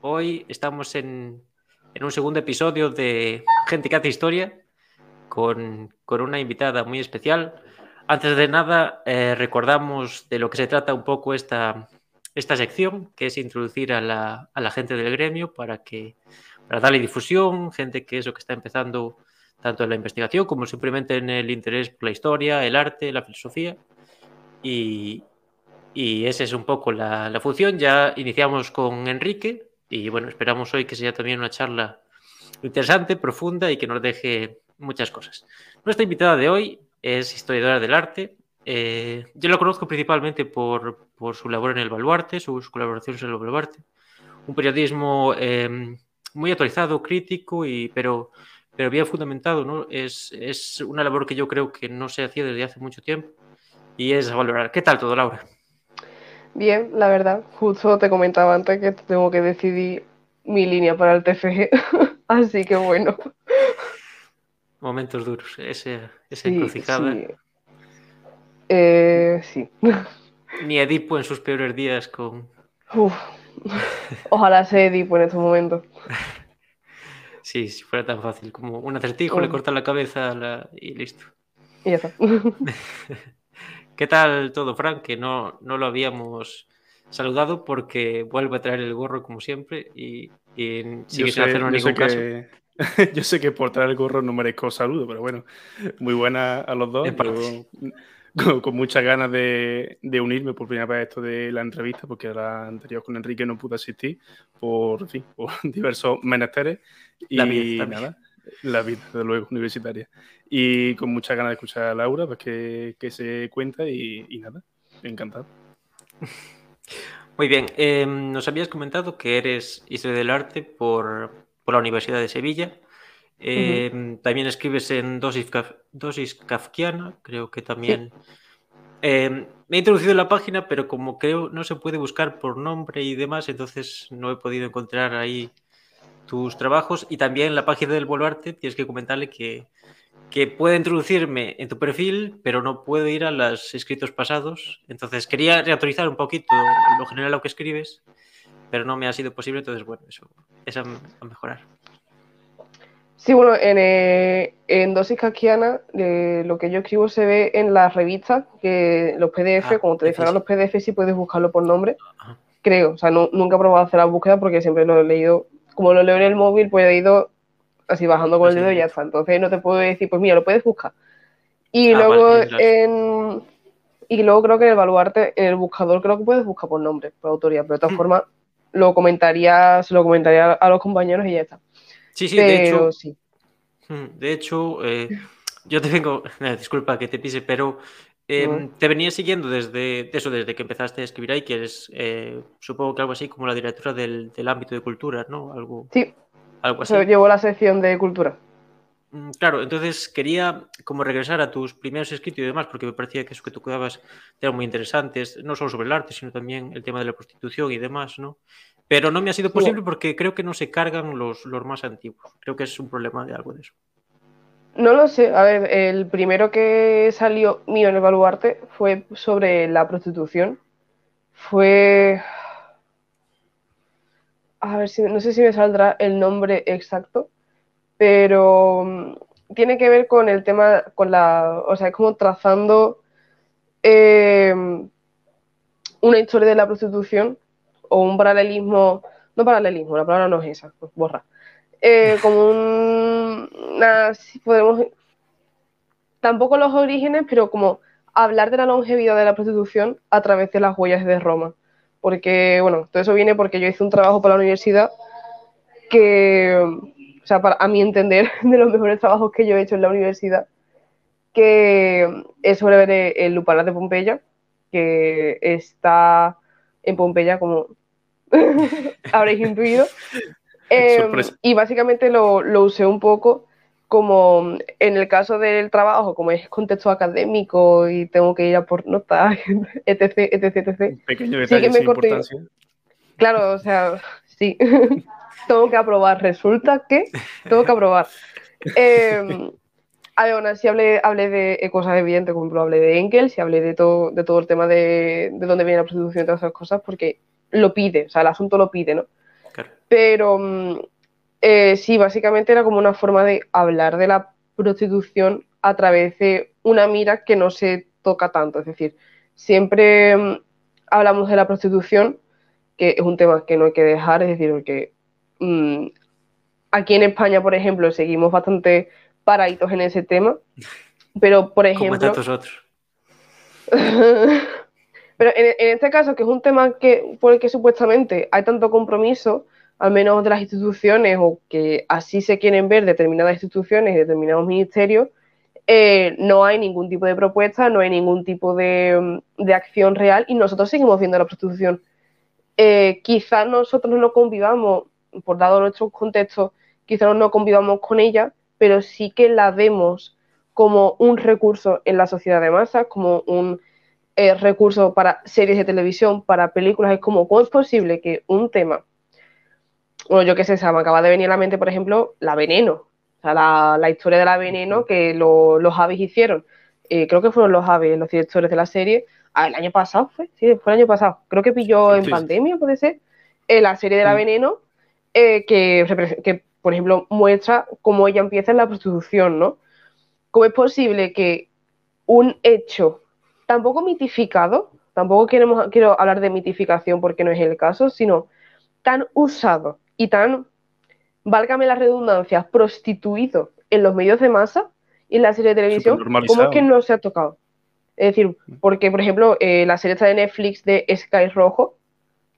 Hoy estamos en, un segundo episodio de Gente que hace historia con, una invitada muy especial. Antes de nada, eh, recordamos de lo que se trata un poco esta, esta sección, que es introducir a la, a la gente del gremio para, que, para darle difusión, gente que es lo que está empezando tanto en la investigación como simplemente en el interés por la historia, el arte, la filosofía. Y, y esa es un poco la, función. Ya iniciamos con Enrique y bueno, esperamos hoy que sea también una charla interesante, profunda y que nos deje muchas cosas. Nuestra invitada de hoy es historiadora del arte. Eh, yo la conozco principalmente por, su labor en el Baluarte, sus colaboraciones en el Baluarte. Un periodismo eh, muy actualizado, crítico, y, pero, pero bien fundamentado. es una labor que yo creo que no se hacía desde hace mucho tiempo y es a valorar. ¿Qué tal todo, Laura? Bien, la verdad, justo te comentaba antes que tengo que decidir mi línea para el TFG, así que bueno. Momentos duros, ese, esa encrucijada. Sí. Eh, sí. Ni Edipo en sus peores días con. Uf. Ojalá sea Edipo en estos momentos. Sí, si fuera tan fácil como un acertijo, le corta la cabeza y listo. Y ya está. ¿Qué tal todo, Frank? Que no, no lo habíamos saludado porque vuelve a traer el gorro como siempre y, y sigue sin hacernos ningún caso. Que, yo sé que por traer el gorro no merezco saludo, pero bueno, muy buena a los dos. Con, con, muchas ganas de, de, unirme por primera vez a esto de la entrevista, porque la anterior con Enrique no pude asistir por, fin, por diversos menesteres. Y nada, la vida, desde luego, universitaria y con muchas ganas de escuchar a Laura, pues que, que se cuenta y, y, nada, encantado. Muy bien, eh, nos habías comentado que eres historia del arte por, por la Universidad de Sevilla. Eh, uh -huh. También escribes en Dosis, Kaf Dosis Kafkiana, creo que también. Sí. Eh, me he introducido en la página, pero como creo no se puede buscar por nombre y demás, entonces no he podido encontrar ahí tus trabajos. Y también la página del Boluarte, tienes que comentarle que que puede introducirme en tu perfil, pero no puedo ir a los escritos pasados. Entonces quería reautorizar un poquito lo general lo que escribes, pero no me ha sido posible. Entonces, bueno, eso es a, a mejorar. Sí, bueno, en, eh, en Dosis Casquiana eh, lo que yo escribo se ve en las revistas, que los PDF, ah, como te descargan los PDF, sí puedes buscarlo por nombre. Ajá. Creo, o sea, no, nunca he probado a hacer la búsqueda porque siempre lo he leído, como lo leo en el móvil, pues he ido así bajando con el dedo y ya está. Entonces no te puedo decir, pues mira, lo puedes buscar. Y ah, luego vale, en, y luego creo que en el baluarte, en el buscador creo que puedes buscar por nombre, por autoría, pero de todas mm. formas lo comentaría, se lo comentaría a los compañeros y ya está. Sí, sí, pero, de hecho, sí. Mm, de hecho, eh, yo te vengo, disculpa que te pise, pero eh, no. te venía siguiendo desde eso, desde que empezaste a escribir ahí, que es, eh, supongo que algo así como la directora del, del ámbito de cultura, ¿no? Algo. Sí, algo así. Llevo la sección de cultura. Mm, claro, entonces quería como regresar a tus primeros escritos y demás, porque me parecía que eso que tú cuidabas eran muy interesantes, no solo sobre el arte, sino también el tema de la prostitución y demás, ¿no? Pero no me ha sido posible porque creo que no se cargan los, los más antiguos. Creo que es un problema de algo de eso. No lo sé. A ver, el primero que salió mío en el baluarte fue sobre la prostitución. Fue a ver si, no sé si me saldrá el nombre exacto, pero mm, tiene que ver con el tema, con la, o sea, es como trazando eh, una historia de la prostitución o un paralelismo, no paralelismo, la palabra no es esa, borra, eh, como un, una, podemos, tampoco los orígenes, pero como hablar de la longevidad de la prostitución a través de las huellas de Roma porque, bueno, todo eso viene porque yo hice un trabajo para la universidad que, o sea, para, a mi entender, de los mejores trabajos que yo he hecho en la universidad, que es sobre el Lupanar de Pompeya, que está en Pompeya, como habréis intuido. Eh, y básicamente lo, lo usé un poco como en el caso del trabajo, como es contexto académico y tengo que ir a por notas, etc, etc, etc. Pequeño detalle sí que me corté. Claro, o sea, sí. tengo que aprobar. Resulta que tengo que aprobar. Eh, aún así hablé, hablé de cosas evidentes, como ejemplo hablé de Engels y hablé de todo, de todo el tema de, de dónde viene la prostitución y todas esas cosas, porque lo pide, o sea, el asunto lo pide, ¿no? Pero mm, eh, sí, básicamente era como una forma de hablar de la prostitución a través de una mira que no se toca tanto. Es decir, siempre mm, hablamos de la prostitución, que es un tema que no hay que dejar, es decir, porque mm, aquí en España, por ejemplo, seguimos bastante paraditos en ese tema, pero por ejemplo... Como tantos otros. pero en, este caso, que es un tema que, por el que supuestamente hay tanto compromiso, al menos de las instituciones, o que así se quieren ver determinadas instituciones y determinados ministerios, eh, no hay ningún tipo de propuesta, no hay ningún tipo de, de acción real y nosotros seguimos viendo la prostitución. Eh, quizás nosotros no convivamos, por dado nuestro contexto, quizás no convivamos con ella, pero sí que la vemos como un recurso en la sociedad de masas, como un eh, recurso para series de televisión, para películas. Es como, ¿cómo es posible que un tema, bueno, yo qué sé, se me acaba de venir a la mente, por ejemplo, la veneno, o sea, la, historia de la veneno que los aves hicieron. Eh, creo que fueron los aves los directores de la serie, ah, el año pasado fue, sí, fue el año pasado, creo que pilló en pandemia, puede ser, eh, la serie de la veneno, que, que, por ejemplo, muestra cómo ella empieza en la prostitución, ¿no? ¿Cómo es posible que un hecho tampoco mitificado, tampoco queremos, quiero hablar de mitificación porque no es el caso, sino tan usado y tan, válgame la redundancia, prostituido en los medios de masa y en la serie de televisión, ¿cómo es que no se ha tocado? Es decir, porque, por ejemplo, eh, la serie está de Netflix de Sky Rojo,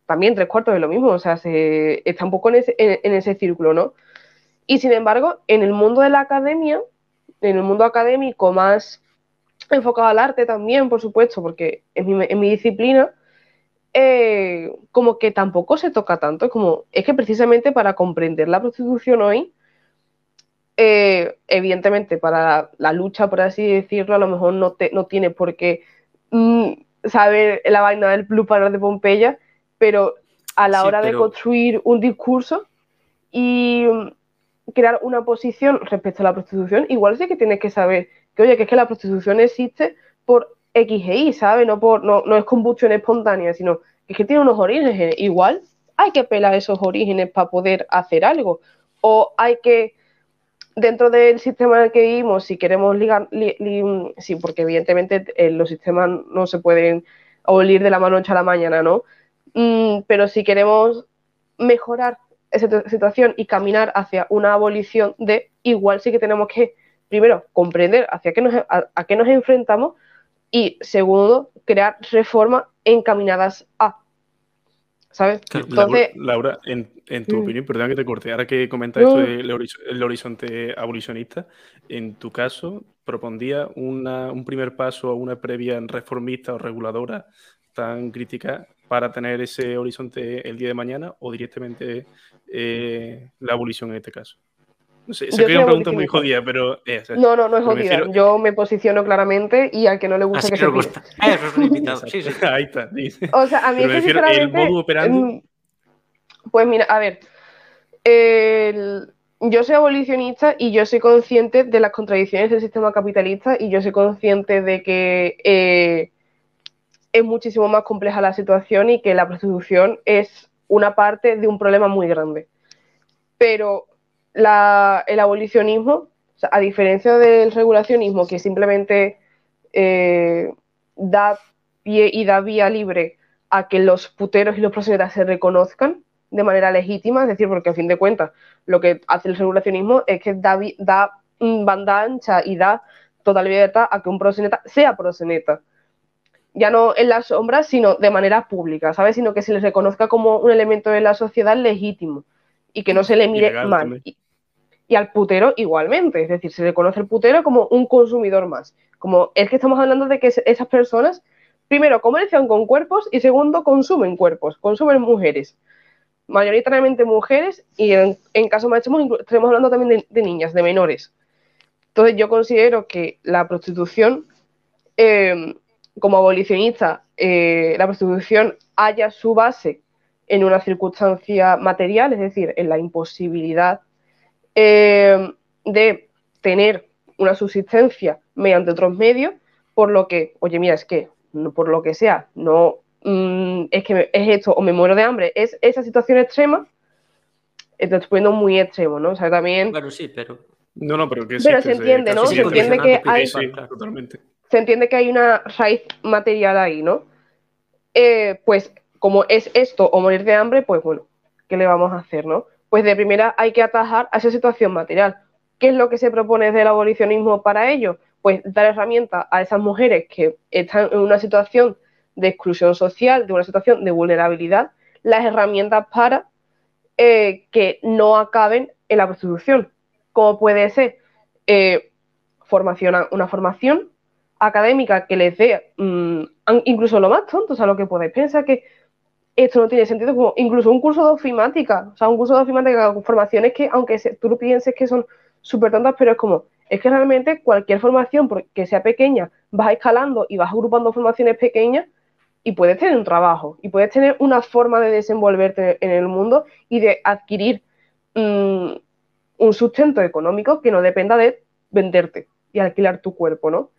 también tres cuartos de lo mismo, o sea, se, está un poco en ese, en ese círculo, ¿no? Y sin embargo, en el mundo de la academia, en el mundo académico más enfocado al arte también, por supuesto, porque en mi, en mi disciplina, eh, como que tampoco se toca tanto. Como, es que precisamente para comprender la prostitución hoy, eh, evidentemente para la, lucha, por así decirlo, a lo mejor no, te, no tiene por qué mm, saber la vaina del Blue Panel de Pompeya, pero a la hora de construir un discurso y crear una posición respecto a la prostitución, igual sí que tienes que saber que, oye, que es que la prostitución existe por X e Y, ¿sabes? No, por, no, no es combustión espontánea, sino que es que tiene unos orígenes. Igual hay que pelar esos orígenes para poder hacer algo. O hay que, dentro del sistema en el que vivimos, si queremos ligar, sí, porque evidentemente eh, los sistemas no se pueden abolir de la noche a la mañana, ¿no? Mm, pero si queremos mejorar esa situación y caminar hacia una abolición de, igual sí que tenemos que, primero, comprender hacia qué nos, a, qué nos enfrentamos y, segundo, crear reformas encaminadas a. ¿Sabes? Entonces, Laura, en, tu mm. opinión, perdón que te corte, ahora que comentas esto del horizonte abolicionista, en tu caso, ¿propondía un primer paso a una previa reformista o reguladora tan crítica para tener ese horizonte el día de mañana o directamente eh, la abolición en este caso? No sé, se una pregunta muy jodida, pero... no, no, no es jodida. Yo me posiciono claramente y al que no le gusta que se gusta. Eso es un invitado, sí, sí. Ahí está. O sea, a mí es que el modo operandi... Pues mira, a ver, yo soy abolicionista y yo soy consciente de las contradicciones del sistema capitalista y yo soy consciente de que eh, es muchísimo más compleja la situación y que la prostitución es una parte de un problema muy grande. Pero el abolicionismo, a diferencia del regulacionismo, que simplemente eh, da pie y da vía libre a que los puteros y los proxenetas se reconozcan de manera legítima, es decir, porque a fin de cuentas lo que hace el regulacionismo es que da, da banda ancha y da total libertad a que un proxeneta sea proxeneta ya no en las sombras, sino de manera pública, ¿sabes? Sino que se les reconozca como un elemento de la sociedad legítimo y que no se le mire mal. Y, al putero igualmente, es decir, se le conoce al putero como un consumidor más. Como es que estamos hablando de que esas personas, primero, comercian con cuerpos y segundo, consumen cuerpos, consumen mujeres. Mayoritariamente mujeres y en, caso más estamos hablando también de, niñas, de menores. Entonces yo considero que la prostitución eh, como abolicionista eh, la prostitución haya su base en una circunstancia material, es decir, en la imposibilidad eh, de tener una subsistencia mediante otros medios, por lo que, oye, mira, es que por lo que sea, no mm, es que es esto o me muero de hambre, es esa situación extrema, estoy poniendo muy extremo, ¿no? O sea, también... Bueno, sí, pero... No, no, pero que Pero se entiende, ¿no? Se entiende que hay... totalmente. Se entiende que hay una raíz material ahí, ¿no? Eh, pues como es esto o morir de hambre, pues bueno, ¿qué le vamos a hacer, no? Pues de primera hay que atajar a esa situación material. ¿Qué es lo que se propone desde el abolicionismo para ello? Pues dar herramientas a esas mujeres que están en una situación de exclusión social, de una situación de vulnerabilidad, las herramientas para eh, que no acaben en la prostitución. Como puede ser eh, formación, una formación académica que les dé mm, incluso lo más tonto, o sea, lo que podéis pensar que esto no tiene sentido, como incluso un curso de ofimática, o sea, un curso de ofimática con formaciones que, aunque tú lo pienses que son súper tontas, pero es como, es que realmente cualquier formación, que sea pequeña, vas escalando y vas agrupando formaciones pequeñas y puedes tener un trabajo y puedes tener una forma de desenvolverte en el mundo y de adquirir mm, un sustento económico que no dependa de venderte y alquilar tu cuerpo, ¿no?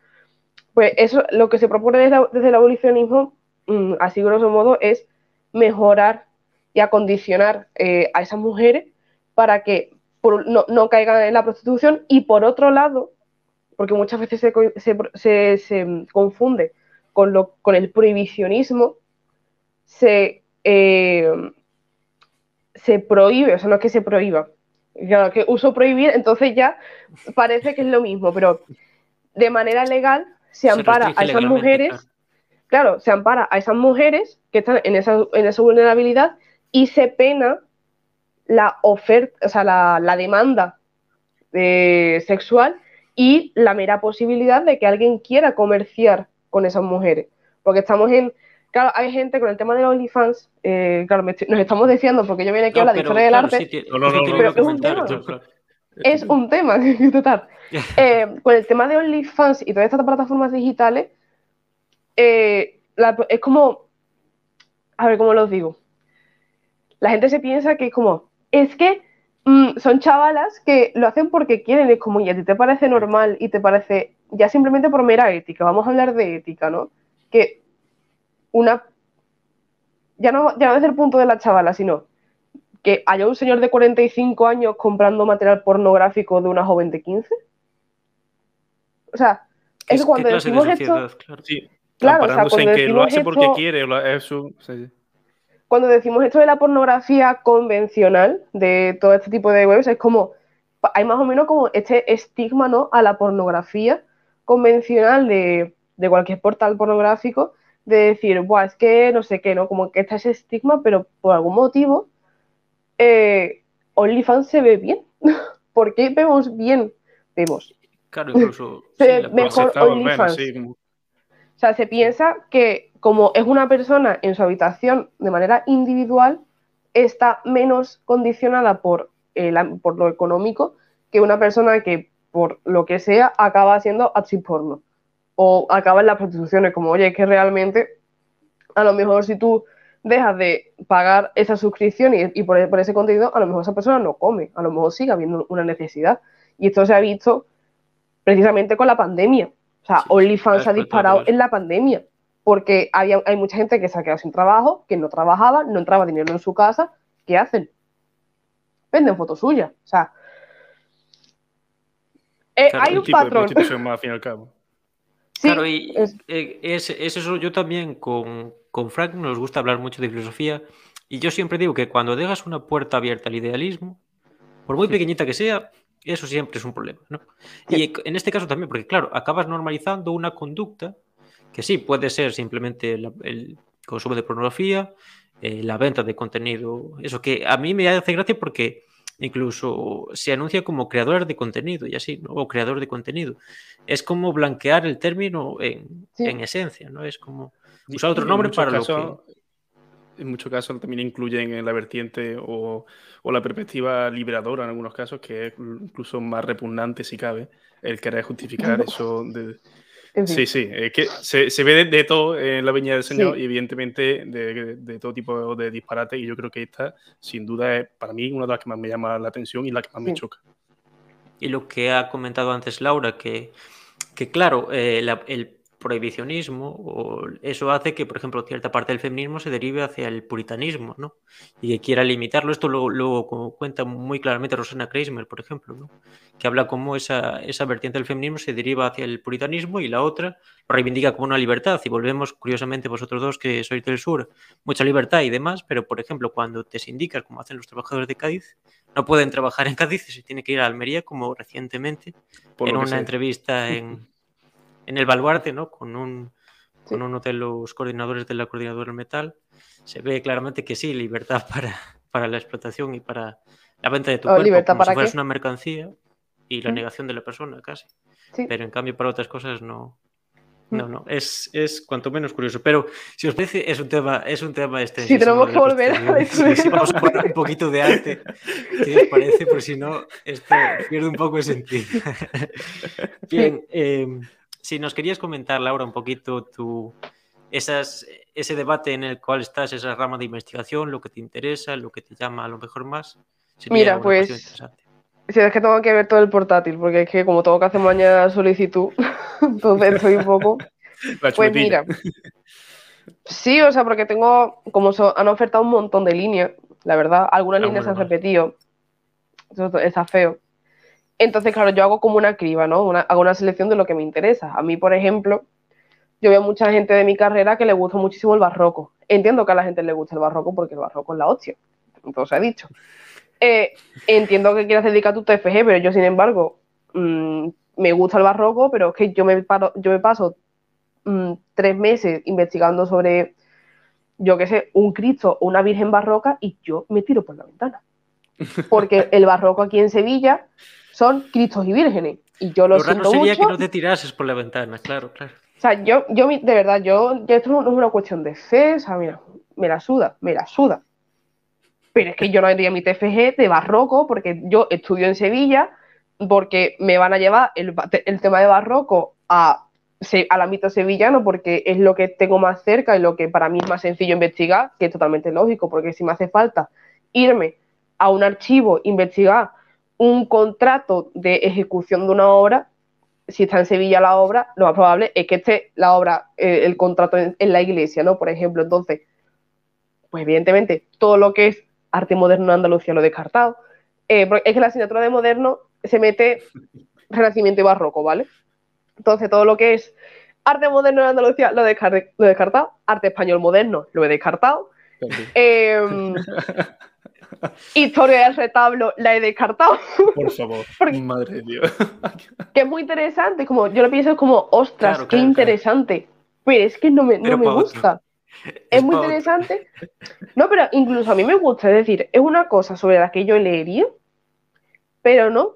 Pues eso, lo que se propone desde, el abolicionismo, mm, así grosso modo, es mejorar y acondicionar eh, a esas mujeres para que no, caigan en la prostitución. Y por otro lado, porque muchas veces se, confunde con, lo, con el prohibicionismo, se, eh, se prohíbe, o sea, no es que se prohíba, claro, que uso prohibir, entonces ya parece que es lo mismo, pero de manera legal se ampara a esas mujeres, claro. se ampara a esas mujeres que están en esa, en esa vulnerabilidad y se pena la oferta, o sea, la, demanda eh, sexual y la mera posibilidad de que alguien quiera comerciar con esas mujeres. Porque estamos en. Claro, hay gente con el tema de los OnlyFans, eh, claro, nos estamos diciendo, porque yo vine aquí a hablar de historia del arte, pero es un tema. Es un tema, total. Eh, con el tema de OnlyFans y todas estas plataformas digitales, eh, es como, a ver cómo los digo. La gente se piensa que es como, es que mm, son chavalas que lo hacen porque quieren, es como, y a ti te parece normal y te parece, ya simplemente por mera ética, vamos a hablar de ética, ¿no? Que una, ya no, ya no desde el punto de la chavala, sino que haya un señor de 45 años comprando material pornográfico de una joven de 15. O sea, es cuando decimos esto. Claro, sí, claro o sea, cuando en que lo hace porque quiere. Es su... Cuando decimos esto de la pornografía convencional, de todo este tipo de webs, es como. Hay más o menos como este estigma ¿no? a la pornografía convencional de, de cualquier portal pornográfico, de decir, Buah, es que no sé qué, ¿no? Como que está ese estigma, pero por algún motivo eh, OnlyFans se ve bien. ¿Por qué vemos bien? Vemos. Claro, incluso. se mejor OnlyFans. O sea, se piensa que como es una persona en su habitación de manera individual, está menos condicionada por, por lo económico que una persona que, por lo que sea, acaba siendo actriz. O acaba en la prostitución. Es como, oye, es que realmente, a lo mejor si tú dejas de pagar esa suscripción y, por, ese contenido, a lo mejor esa persona no come, a lo mejor sigue habiendo una necesidad. Y esto se ha visto precisamente con la pandemia. O sea, OnlyFans se ha disparado en la pandemia, porque había, hay mucha gente que se ha quedado sin trabajo, que no trabajaba, no entraba dinero en su casa. ¿Qué hacen? Venden fotos suyas. O sea, eh, hay un patrón. claro, y eh, es, eso yo también con, con Frank nos gusta hablar mucho de filosofía y yo siempre digo que cuando dejas una puerta abierta al idealismo, por muy pequeñita que sea, eso siempre es un problema. ¿no? Y en este caso también, porque claro, acabas normalizando una conducta que sí puede ser simplemente el consumo de pornografía, eh, la venta de contenido, eso que a mí me hace gracia porque incluso se anuncia como creador de contenido y así, ¿no? o creador de contenido. Es como blanquear el término en, en esencia, ¿no? Es como usar otro nombre para lo que... En muchos casos también incluyen en la vertiente o, la perspectiva liberadora en algunos casos, que es incluso más repugnante si cabe, el querer justificar eso de... Sí, sí, es que se, ve de, todo en la Viña del Señor y evidentemente de, todo tipo de disparate y yo creo que esta sin duda es para mí una de las que más me llama la atención y la que más me choca. Y lo que ha comentado antes Laura, que, que claro, eh, el prohibicionismo, o eso hace que, por ejemplo, cierta parte del feminismo se derive hacia el puritanismo, ¿no? Y que quiera limitarlo. Esto lo, cuenta muy claramente Rosana Kreismer, por ejemplo, ¿no? Que habla como esa, esa vertiente del feminismo se deriva hacia el puritanismo y la otra lo reivindica como una libertad. Y volvemos, curiosamente, vosotros dos que sois del sur, mucha libertad y demás, pero, por ejemplo, cuando te sindicas, como hacen los trabajadores de Cádiz, no pueden trabajar en Cádiz, se tiene que ir a Almería, como recientemente, en una entrevista en en el baluarte, ¿no? Con un, con uno de los coordinadores de la coordinadora del metal, se ve claramente que sí, libertad para, para la explotación y para la venta de tu oh, cuerpo, como para si una mercancía y la negación de la persona, casi. Pero en cambio para otras cosas no. No, no, es, es cuanto menos curioso. Pero si os parece, es un tema, es un tema extenso. Sí, tenemos que volver a la vamos a poner un poquito de arte, ¿qué os parece? Por si no, esto pierde un poco de sentido. Bien, eh, si nos querías comentar, Laura, un poquito tu, esas, ese debate en el cual estás, esa rama de investigación, lo que te interesa, lo que te llama a lo mejor más. Mira, pues si es que tengo que ver todo el portátil, porque es que como tengo que hacer mañana solicitud, entonces estoy un poco... pues mira, sí, o sea, porque tengo, como han ofertado un montón de líneas, la verdad, algunas líneas se han repetido, eso está feo. Entonces, claro, yo hago como una criba, ¿no? hago una selección de lo que me interesa. A mí, por ejemplo, yo veo mucha gente de mi carrera que le gusta muchísimo el barroco. Entiendo que a la gente le gusta el barroco porque el barroco es la hostia. Entonces, he dicho. Eh, entiendo que quieras dedicar tu TFG, pero yo, sin embargo, mm, me gusta el barroco, pero es que yo me, yo me paso mm, tres meses investigando sobre, yo qué sé, un Cristo o una Virgen barroca y yo me tiro por la ventana. Porque el barroco aquí en Sevilla son Cristos y vírgenes. Y yo lo, lo raro sería que no te tirases por la ventana, claro, claro. O sea, yo, yo de verdad, yo, esto no es una cuestión de fe, o sea, mira, me la suda, me la suda. Pero es que yo no haría mi TFG de barroco porque yo estudio en Sevilla, porque me van a llevar el, tema de barroco a, al ámbito sevillano porque es lo que tengo más cerca y lo que para mí es más sencillo investigar, que es totalmente lógico, porque si me hace falta irme a un archivo, investigar un contrato de ejecución de una obra, si está en Sevilla la obra, lo más probable es que esté la obra, eh, el contrato en, la iglesia, ¿no? Por ejemplo, entonces, pues evidentemente, todo lo que es arte moderno en Andalucía lo he descartado. Eh, es que la asignatura de moderno se mete renacimiento y barroco, ¿vale? Entonces, todo lo que es arte moderno en Andalucía lo, he descartado, arte español moderno lo he descartado. Eh, Historia del retablo la he descartado. Por favor, madre de Dios. que es muy interesante, como yo lo pienso como, ostras, qué interesante. Pero es que no me, no me gusta. Es, muy interesante. No, pero incluso a mí me gusta, es decir, es una cosa sobre la que yo leería, pero no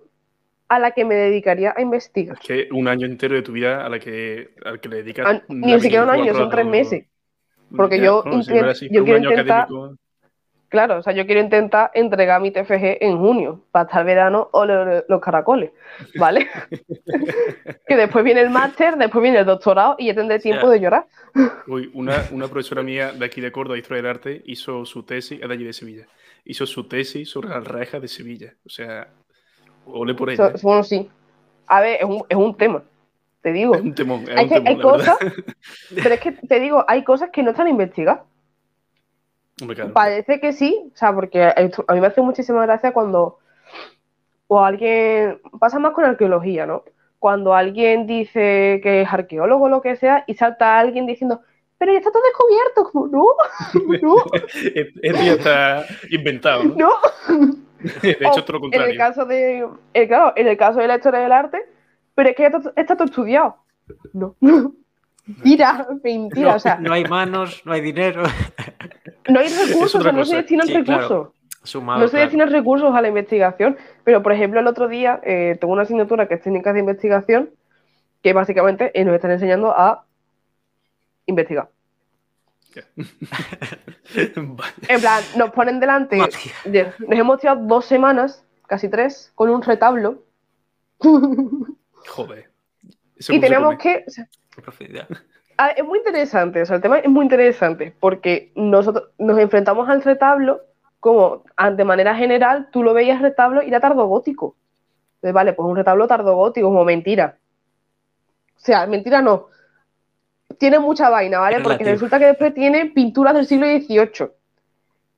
a la que me dedicaría a investigar. Es que un año entero de tu vida a la que, al que le dedicas. Ah, ni siquiera un año, son tres meses. Porque yo, yo quiero intentar. Claro, o sea, yo quiero intentar entregar mi TFG en junio, para estar verano o los caracoles, ¿vale? que después viene el máster, después viene el doctorado y ya tendré tiempo de llorar. Uy, una, profesora mía de aquí de Córdoba, de Historia del Arte, hizo su tesis, es de allí de Sevilla, hizo su tesis sobre las rejas de Sevilla. O sea, ole por ella. ¿eh? bueno, sí. A ver, es un, tema, te digo. Es un temón, es hay, un temón, hay cosas, pero es que te digo, hay cosas que no están investigadas. Parece que sí, o sea, porque a mí me hace muchísima gracia cuando o alguien, pasa más con arqueología, ¿no? Cuando alguien dice que es arqueólogo o lo que sea y salta alguien diciendo, pero ya está todo descubierto, como, no, no. Esto ya está inventado, ¿no? No. De hecho, es lo contrario. En el caso de, eh, claro, en el caso de la historia del arte, pero es que ya está, todo estudiado. No. Mentira, mentira, o sea. No hay manos, no hay dinero. No hay recursos, no se destinan recursos. no se destinan recursos a la investigación, pero por ejemplo el otro día eh, tengo una asignatura que es técnicas de investigación, que básicamente eh, nos están enseñando a investigar. en plan, nos ponen delante, nos hemos tirado dos semanas, casi tres, con un retablo. Joder. y tenemos que... Ah, es muy interesante, o sea, el tema es muy interesante porque nosotros nos enfrentamos al retablo como de manera general tú lo veías retablo y era tardogótico. Entonces, vale, pues un retablo tardogótico, como mentira. O sea, mentira no. tiene mucha vaina, ¿vale? Porque resulta que después tiene pinturas del siglo XVIII.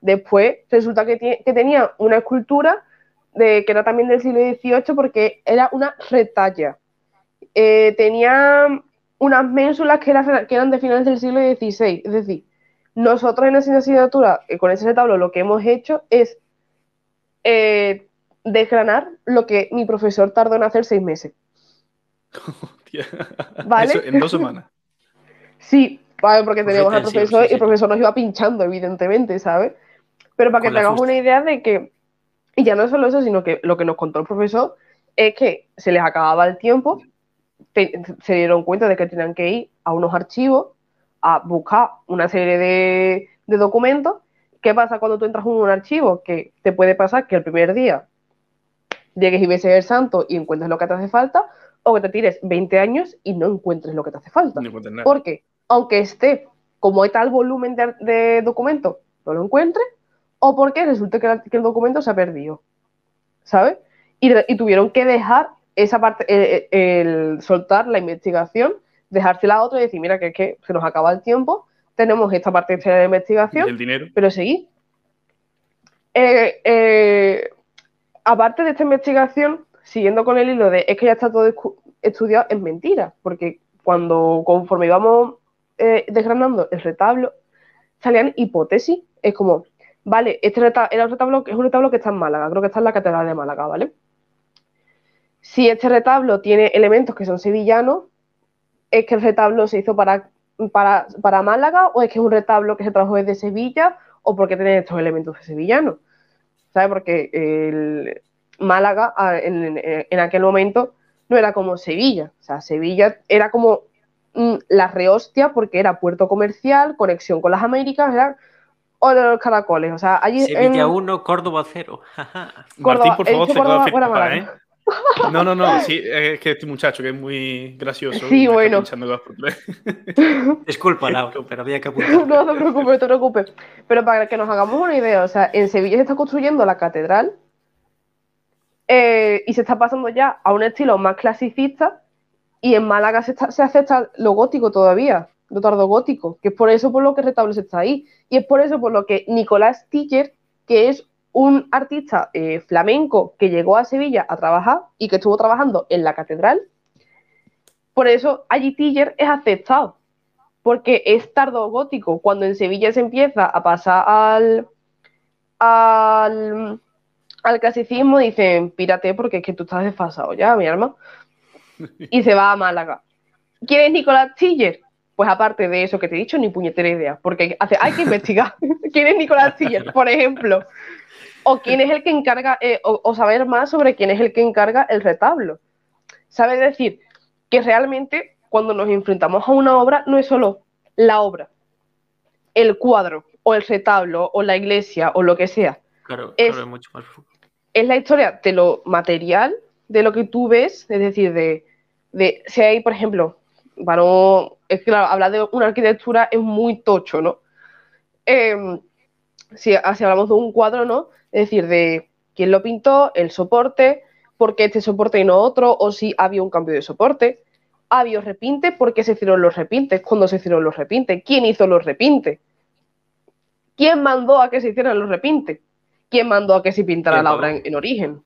Después resulta que, tenía una escultura de, que era también del siglo XVIII porque era una retalla. Eh, tenía unas ménsulas que, que, eran de finales del siglo XVI. Es decir, nosotros en esa asignatura, eh, con ese retablo, lo que hemos hecho es eh, desgranar lo que mi profesor tardó en hacer seis meses. ¿Vale? en dos semanas. sí, vale, porque teníamos al profesor y el profesor nos iba pinchando, evidentemente, ¿sabes? Pero para que te una idea de que, y ya no solo eso, sino que lo que nos contó el profesor es que se les acababa el tiempo, se dieron cuenta de que tenían que ir a unos archivos a buscar una serie de, documentos. ¿Qué pasa cuando tú entras en un archivo? Que te puede pasar que el primer día llegues y ves el santo y encuentres lo que te hace falta, o que te tires 20 años y no encuentres lo que te hace falta. Porque aunque esté como hay tal volumen de, de documentos, no lo encuentres, o porque resulta que, el documento se ha perdido, ¿sabes? Y, tuvieron que dejar esa parte, el, soltar la investigación, dejársela a otro y decir, mira, que es que se nos acaba el tiempo, tenemos esta parte de la investigación, el dinero? pero seguir. Eh, eh, aparte de esta investigación, siguiendo con el hilo de es que ya está todo estudiado, es mentira, porque cuando conforme íbamos eh, desgranando el retablo, salían hipótesis. Es como, Vale, este retablo, era un retablo, es un retablo que está en Málaga, creo que está en la Catedral de Málaga, ¿vale? Si este retablo tiene elementos que son sevillanos, ¿es que el retablo se hizo para, para, Málaga o es que es un retablo que se trajo desde Sevilla o porque tiene estos elementos sevillanos? ¿Sabes? Porque el Málaga en, aquel momento no era como Sevilla, o sea, Sevilla era como mm, la rehostia porque era puerto comercial, conexión con las Américas, era o de los caracoles. O sea, allí. Sevilla 1, Córdoba 0. Martín, por favor, te quedo ¿eh? No, no, no, sí, es que este muchacho que es muy gracioso. Sí, bueno. Disculpa, Lauro, pero había que apuntar. no, no te preocupes, no te preocupes. Pero para que nos hagamos una idea, o sea, en Sevilla se está construyendo la catedral eh, y se está pasando ya a un estilo más clasicista y en Málaga se, se acepta lo gótico todavía lo tardogótico, que es por eso por lo que retablo está ahí. Y es por eso por lo que Nicolás Tiller, que es un artista eh, flamenco que llegó a Sevilla a trabajar y que estuvo trabajando en la catedral, por eso allí Tiller es aceptado, porque es tardogótico. Cuando en Sevilla se empieza a pasar al, al, al clasicismo, dicen, pírate porque es que tú estás desfasado ya, mi arma. Y se va a Málaga. ¿Quién es Nicolás Tiller? Pues aparte de eso que te he dicho, ni puñetera idea, porque hace, hay que investigar quién es Nicolás Tiller, por ejemplo, o quién es el que encarga, eh, o, saber más sobre quién es el que encarga el retablo. Sabe decir que realmente cuando nos enfrentamos a una obra no es solo la obra, el cuadro, o el retablo, o la iglesia, o lo que sea. Claro, es, claro, es mucho más. Es la historia de lo material, de lo que tú ves, es decir, de, de si hay, por ejemplo, para es que hablar de una arquitectura es muy tocho, ¿no? Em, si, hablamos de un cuadro, ¿no? Es decir, de quién lo pintó, el soporte, por qué este soporte y no otro, o si había un cambio de soporte. ¿Había repintes? ¿Por qué se hicieron los repintes? ¿Cuándo se hicieron los repintes? ¿Quién hizo los repintes? ¿Quién mandó a que se hicieran los repintes? ¿Quién mandó a que se pintara la obra en, origen?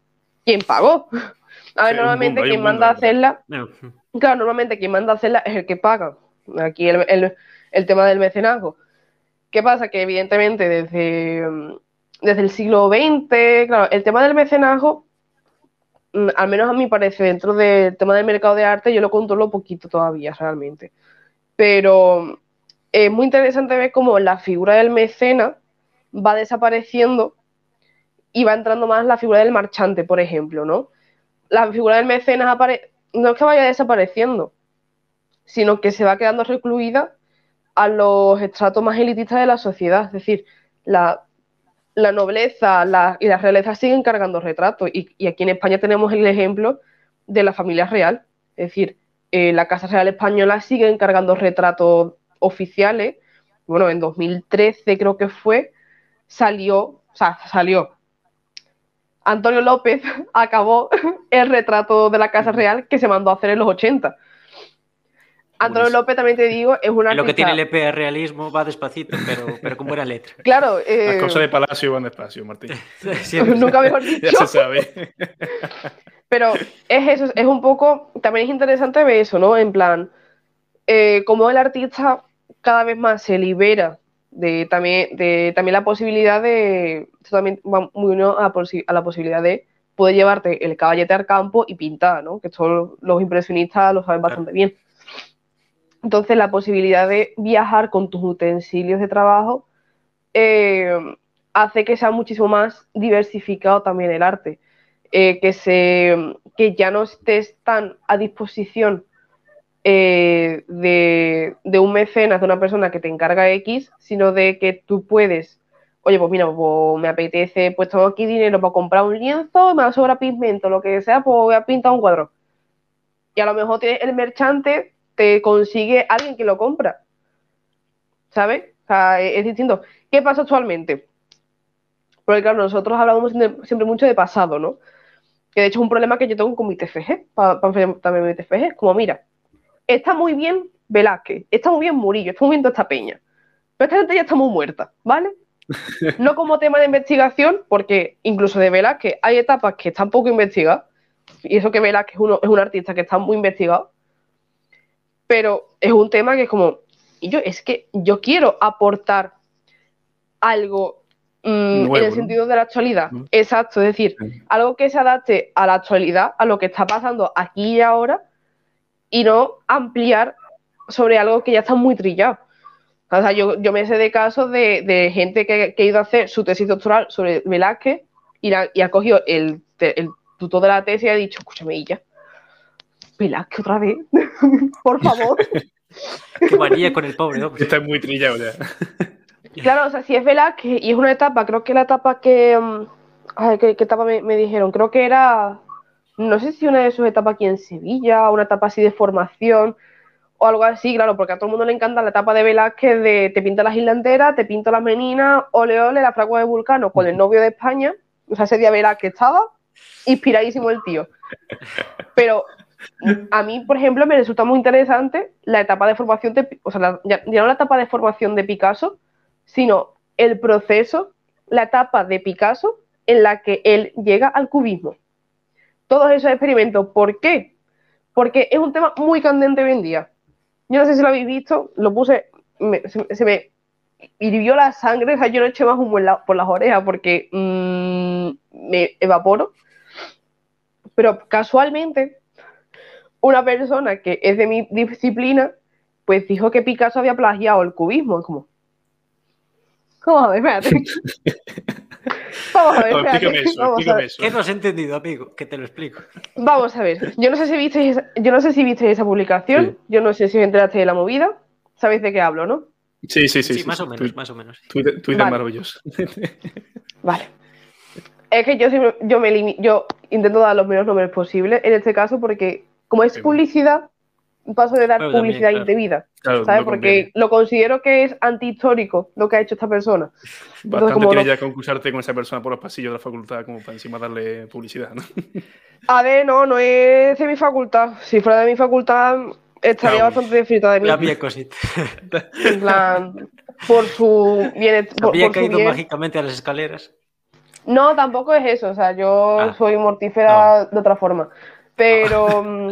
¿Quién pagó? A ver, normalmente quien manda a hacerla. Claro, normalmente quien manda a hacerla es el que paga. Aquí el, tema del mecenazgo. ¿Qué pasa? Que evidentemente desde, desde el siglo XX, claro, el tema del mecenazgo, mm, al menos a mí parece, dentro del tema del mercado de arte, yo lo controlo poquito todavía realmente. Pero es muy interesante ver cómo la figura del mecena va desapareciendo y va entrando más la figura del marchante, por ejemplo, ¿no? La figura del mecenas no es que vaya desapareciendo, sino que se va quedando recluida a los estratos más elitistas de la sociedad. Es decir, la, nobleza y la realeza siguen cargando retratos. Y, aquí en España tenemos el ejemplo de la familia real. Es decir, eh, la Casa Real Española sigue encargando retratos oficiales. Bueno, en 2013 creo que fue, salió, o sea, salió, Antonio López acabó el retrato de la Casa Real que se mandó a hacer en los 80. Antonio López, también te digo, es una Lo que tiene el EP realismo va despacito, pero, pero con buena letra. Claro. Las cosas de Palacio van despacio, Martín. Nunca mejor dicho. ya se sabe. pero es eso, es un poco. También es interesante ver eso, ¿no? En plan, eh, como el artista cada vez más se libera de también, de, también la posibilidad de. Esto también va muy unido a, a la posibilidad de poder llevarte el caballete al campo y pintar, ¿no? Que todos los impresionistas lo saben bastante bien. Entonces, la posibilidad de viajar con tus utensilios de trabajo eh, hace que sea muchísimo más diversificado también el arte. Eh, que, se, que ya no estés tan a disposición eh, de, de, un mecenas, de una persona que te encarga X, sino de que tú puedes, oye, pues mira, pues me apetece, pues tengo aquí dinero para comprar un lienzo, me va a sobrar pigmento, lo que sea, pues voy a pintar un cuadro. Y a lo mejor el merchante, te consigue alguien que lo compra. ¿Sabes? O sea, es distinto. ¿Qué pasa actualmente? Porque claro, nosotros hablamos siempre mucho de pasado, ¿no? Que de hecho es un problema que yo tengo con mi TFG, para, también mi TFG. Como, mira, está muy bien Velázquez, está muy bien Murillo, está muy bien toda esta peña. Pero esta gente ya está muy muerta, ¿vale? No como tema de investigación, porque incluso de Velázquez hay etapas que están poco investigadas, y eso que Velázquez es, uno, es un artista que está muy investigado, pero es un tema que es como, y yo, es que yo quiero aportar algo mm, en el sentido de la actualidad. Exacto, es decir, algo que se adapte a la actualidad, a lo que está pasando aquí y ahora, y no ampliar sobre algo que ya está muy trillado. O sea, yo, me sé de casos de, gente que, ha ido a hacer su tesis doctoral sobre Velázquez y, ha cogido el, el, tutor de la tesis y ha dicho, escúchame, ya, Velázquez otra vez, por favor. que varía con el pobre hombre. Está muy trillado ya. Claro, o sea, si es Velázquez y es una etapa, creo que la etapa que... Mm, ay, ¿qué, etapa me, me dijeron? Creo que era no sé si una de sus etapas aquí en Sevilla, una etapa así de formación o algo así, claro, porque a todo el mundo le encanta la etapa de Velázquez de te pinta las islanderas, te pinto las meninas, ole ole, la fragua de Vulcano con el novio de España, o sea, ese día Velázquez estaba inspiradísimo el tío. Pero a mí, por ejemplo, me resulta muy interesante la etapa de formación, de, o sea, ya, no la etapa de formación de Picasso, sino el proceso, la etapa de Picasso en la que él llega al cubismo todos esos experimentos. ¿Por qué? Porque es un tema muy candente hoy en día. Yo no sé si lo habéis visto, lo puse, se, me hirvió la sangre, o sea, yo no eché más humo por las orejas porque mm, me evaporo. Pero casualmente, una persona que es de mi disciplina, pues dijo que Picasso había plagiado el cubismo. Es como, ¿cómo? A ver, espérate. Vamos a ver. explícame eso, ¿Qué no has entendido, amigo? Que te lo explico. Vamos a ver. Yo no sé si visteis, yo no sé si visteis esa publicación. Yo no sé si os enteraste de la movida. Sabéis de qué hablo, ¿no? Sí, sí, sí. sí, más o menos, más o menos. Twitter, Twitter maravilloso. Vale. Es que yo, yo, me yo intento dar los menos nombres posibles en este caso porque como es publicidad, paso de dar publicidad indebida. ¿Sabes? Porque lo considero que es antihistórico lo que ha hecho esta persona. Bastante Entonces, tiene ya concursarte con esa persona por los pasillos de la facultad como para encima darle publicidad, ¿no? A ver, no, no es de mi facultad. Si fuera de mi facultad, estaría bastante desfrita de mí. La mía cosita. En plan, por su bien. ¿Había caído mágicamente a las escaleras? No, tampoco es eso. O sea, yo ah. soy mortífera de otra forma. Pero. Mm,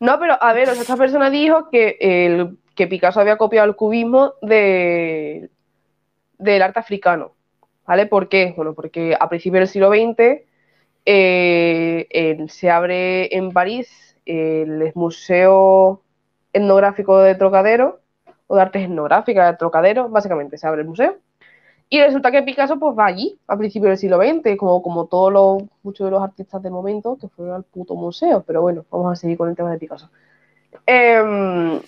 no, pero a ver, esta persona dijo que, el, que Picasso había copiado el cubismo de, del arte africano. ¿Vale? ¿Por qué? Bueno, porque a principios del siglo XX eh, se abre en París el Museo Etnográfico de Trocadero, o de Artes Etnográficas de Trocadero, básicamente se abre el museo. Y resulta que Picasso pues va allí a principios del siglo XX, como, como todos los, muchos de los artistas del momento que fueron al puto museo. Pero bueno, vamos a seguir con el tema de Picasso. Em,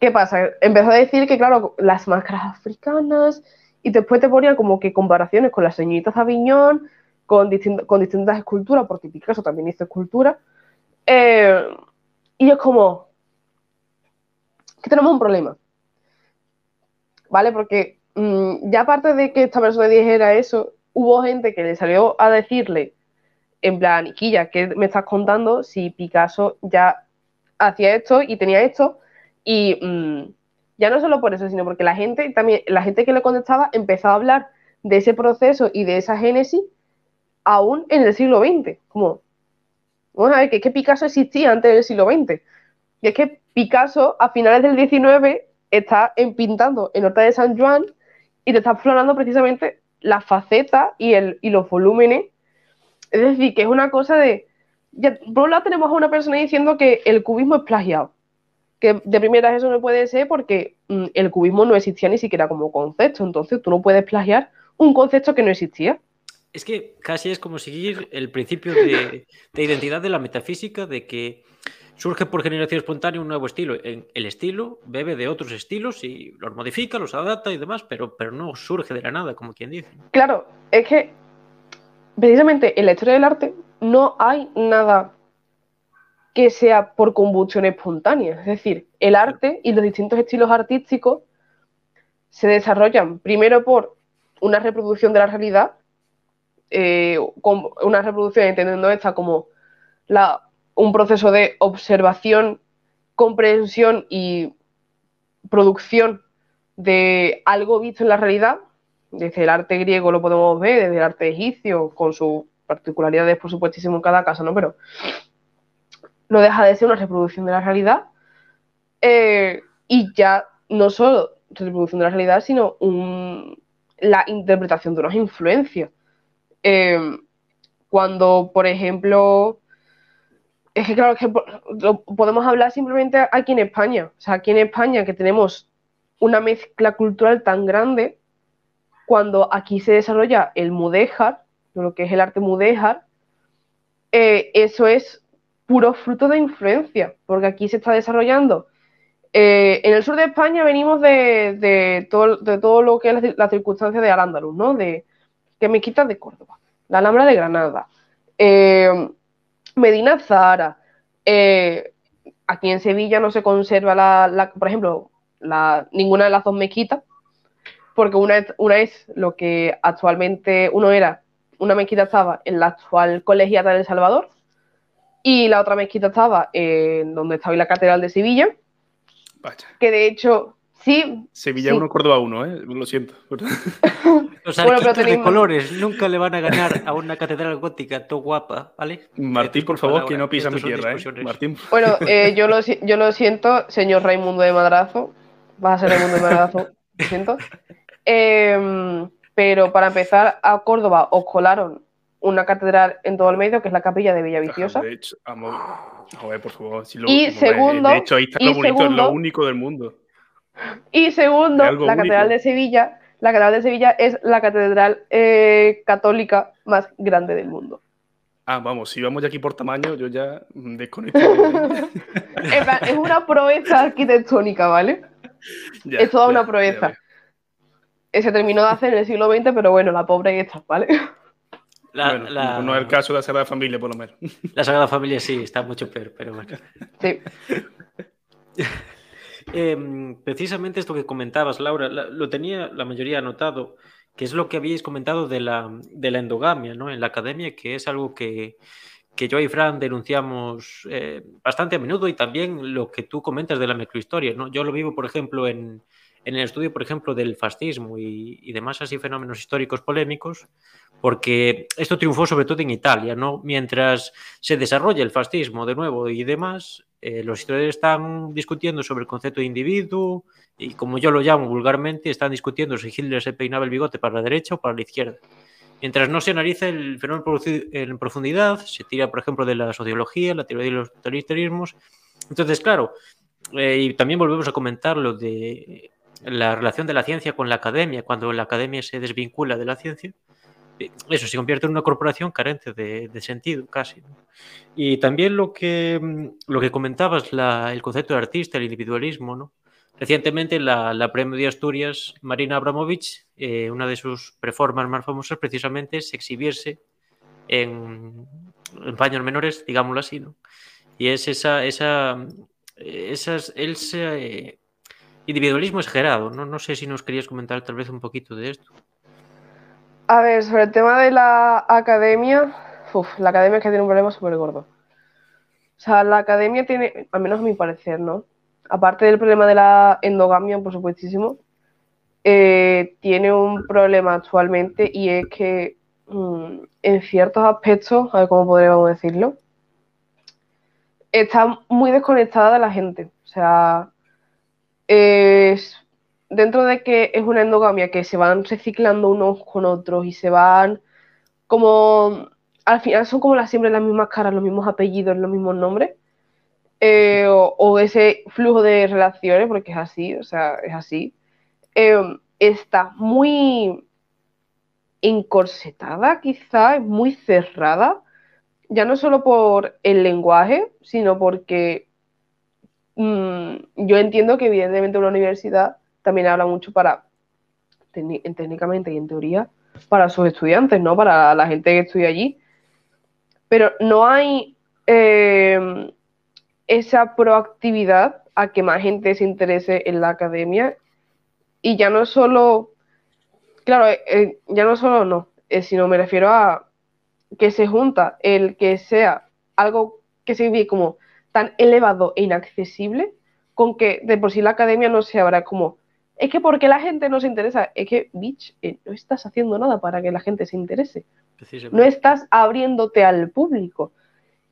¿Qué pasa? Empezó a decir que, claro, las máscaras africanas, y después te ponía como que comparaciones con las señoritas de Aviñón, con, con distintas esculturas, porque Picasso también hizo escultura. Em, y es como que tenemos un problema. ¿Vale? Porque ya aparte de que esta persona dijera eso, hubo gente que le salió a decirle, en plan, Quilla, ¿qué me estás contando si Picasso ya hacía esto y tenía esto? Y mm, ya no solo por eso, sino porque la gente también, la gente que le contestaba empezó a hablar de ese proceso y de esa génesis aún en el siglo XX. Como, vamos a ver, que que Picasso existía antes del siglo XX. Y es que Picasso a finales del XIX está pintando en Horta de San Juan y te está explorando precisamente la faceta y, el, y los volúmenes. Es decir, que es una cosa de... Ya, por un lado tenemos a una persona diciendo que el cubismo es plagiado. Que de primera eso no puede ser porque mm, el cubismo no existía ni siquiera como concepto. Entonces tú no puedes plagiar un concepto que no existía. Es que casi es como seguir el principio de, identidad de la metafísica, de que surge por generación espontánea un nuevo estilo. El estilo bebe de otros estilos y los modifica, los adapta y demás, pero, pero no surge de la nada, como quien dice. Claro, es que precisamente en la historia del arte no hay nada que sea por combustión espontánea. Es decir, el arte y los distintos estilos artísticos se desarrollan primero por una reproducción de la realidad eh, una reproducción entendiendo esta como la, un proceso de observación, comprensión y producción de algo visto en la realidad. Desde el arte griego lo podemos ver, desde el arte egipcio, con sus particularidades, por supuestísimo, en cada caso, ¿no? Pero no deja de ser una reproducción de la realidad. Eh, y ya no solo reproducción de la realidad, sino la interpretación de unas influencias. Em, cuando, por ejemplo, es que claro, que podemos hablar simplemente aquí en España. O sea, aquí en España que tenemos una mezcla cultural tan grande, cuando aquí se desarrolla el mudéjar, lo que es el arte mudéjar, eh, eso es puro fruto de influencia, porque aquí se está desarrollando. Eh, en el sur de España venimos de, todo, lo que es la, circunstancia de Al-Ándalus, ¿no? De, que me quitas de Córdoba, la Alhambra de Granada, eh, Medina Zara. Eh, aquí en Sevilla no se conserva la, por ejemplo, la, ninguna de las dos mezquitas, porque una es, una es lo que actualmente uno era, una mezquita estaba en la actual colegiata de El Salvador y la otra mezquita estaba en donde estaba la Catedral de Sevilla, que de hecho Sí. Sevilla 1, Córdoba 1, ¿eh? Lo siento. Los arquitectos de colores nunca le van a ganar a una catedral gótica todo guapa, ¿vale? Martín, por favor, que no pisa mi tierra, ¿eh? Martín. Bueno, eh, yo, lo, yo lo siento, señor Raimundo de Madrazo. Vas a ser Raimundo de Madrazo, lo siento. Em, pero para empezar, a Córdoba os colaron una catedral en todo el medio, que es la capilla de Villaviciosa. De hecho, ver, por favor. y segundo, de hecho, ahí está lo bonito, es lo único del mundo. Y segundo, la Catedral de Sevilla. La Catedral de Sevilla es la catedral eh, católica más grande del mundo. Ah, vamos, si vamos ya aquí por tamaño, yo ya desconecto. es una proeza arquitectónica, ¿vale? es toda una proeza. Se terminó de hacer en el siglo XX, pero bueno, la pobre está, ¿vale? No es el caso de la Sagrada Familia, por lo menos. La Sagrada Familia sí, está mucho peor, pero bueno. Sí. Em, precisamente esto que comentabas, Laura, lo tenía la mayoría anotado, que es lo que habíais comentado de la, de la endogamia ¿no? en la academia, que es algo que, que yo y Fran denunciamos eh, bastante a menudo y también lo que tú comentas de la microhistoria. ¿no? Yo lo vivo, por ejemplo, en, en el estudio, por ejemplo, del fascismo y, y, demás así fenómenos históricos polémicos, porque esto triunfó sobre todo en Italia, ¿no? Mientras se desarrolla el fascismo de nuevo y demás, eh, los historiadores están discutiendo sobre el concepto de individuo y, como yo lo llamo vulgarmente, están discutiendo si Hitler se peinaba el bigote para la derecha o para la izquierda. Mientras no se analiza el fenómeno en profundidad, se tira, por ejemplo, de la sociología, la teoría de los totalitarismos. Entonces, claro, eh, y también volvemos a comentar lo de la relación de la ciencia con la academia, cuando la academia se desvincula de la ciencia eso se convierte en una corporación carente de, sentido casi. Y también lo que, mm, lo que comentabas, el concepto de artista, el individualismo, ¿no? Recientemente la, la Premio de Asturias, Marina Abramovich, eh, una de sus performances más famosas precisamente es exhibirse en, en paños menores, digámoslo así, ¿no? Y es esa, esa, esas, ese individualismo exagerado, ¿no? No sé si nos querías comentar tal vez un poquito de esto. A ver, sobre el tema de la academia, uf, la academia es que tiene un problema súper gordo. O sea, la academia tiene, al menos a mi parecer, ¿no? aparte del problema de la endogamia, por supuestísimo, eh, tiene un problema actualmente y es que mm, en ciertos aspectos, a ver cómo podríamos decirlo, está muy desconectada de la gente. O sea, es, dentro de que es una endogamia que se van reciclando unos con otros y se van como, al final son como las, siempre las mismas caras, los mismos apellidos, los mismos nombres. Eh, o, ese flujo de relaciones, porque es así, o sea, es así, eh, está muy encorsetada, quizá, muy cerrada, ya no solo por el lenguaje, sino porque mm, yo entiendo que evidentemente una universidad también habla mucho para, técnicamente y en teoría, para sus estudiantes, ¿no? Para la gente que estudia allí. Pero no hay eh, esa proactividad a que más gente se interese en la academia. Y ya no solo, claro, eh, eh, ya no solo no, sino me refiero a que se junta el que sea algo que se vive como tan elevado e inaccesible con que de por sí la academia no se habrá como es que porque la gente no se interesa, es que, bitch, eh, no estás haciendo nada para que la gente se interese. No estás abriéndote al público.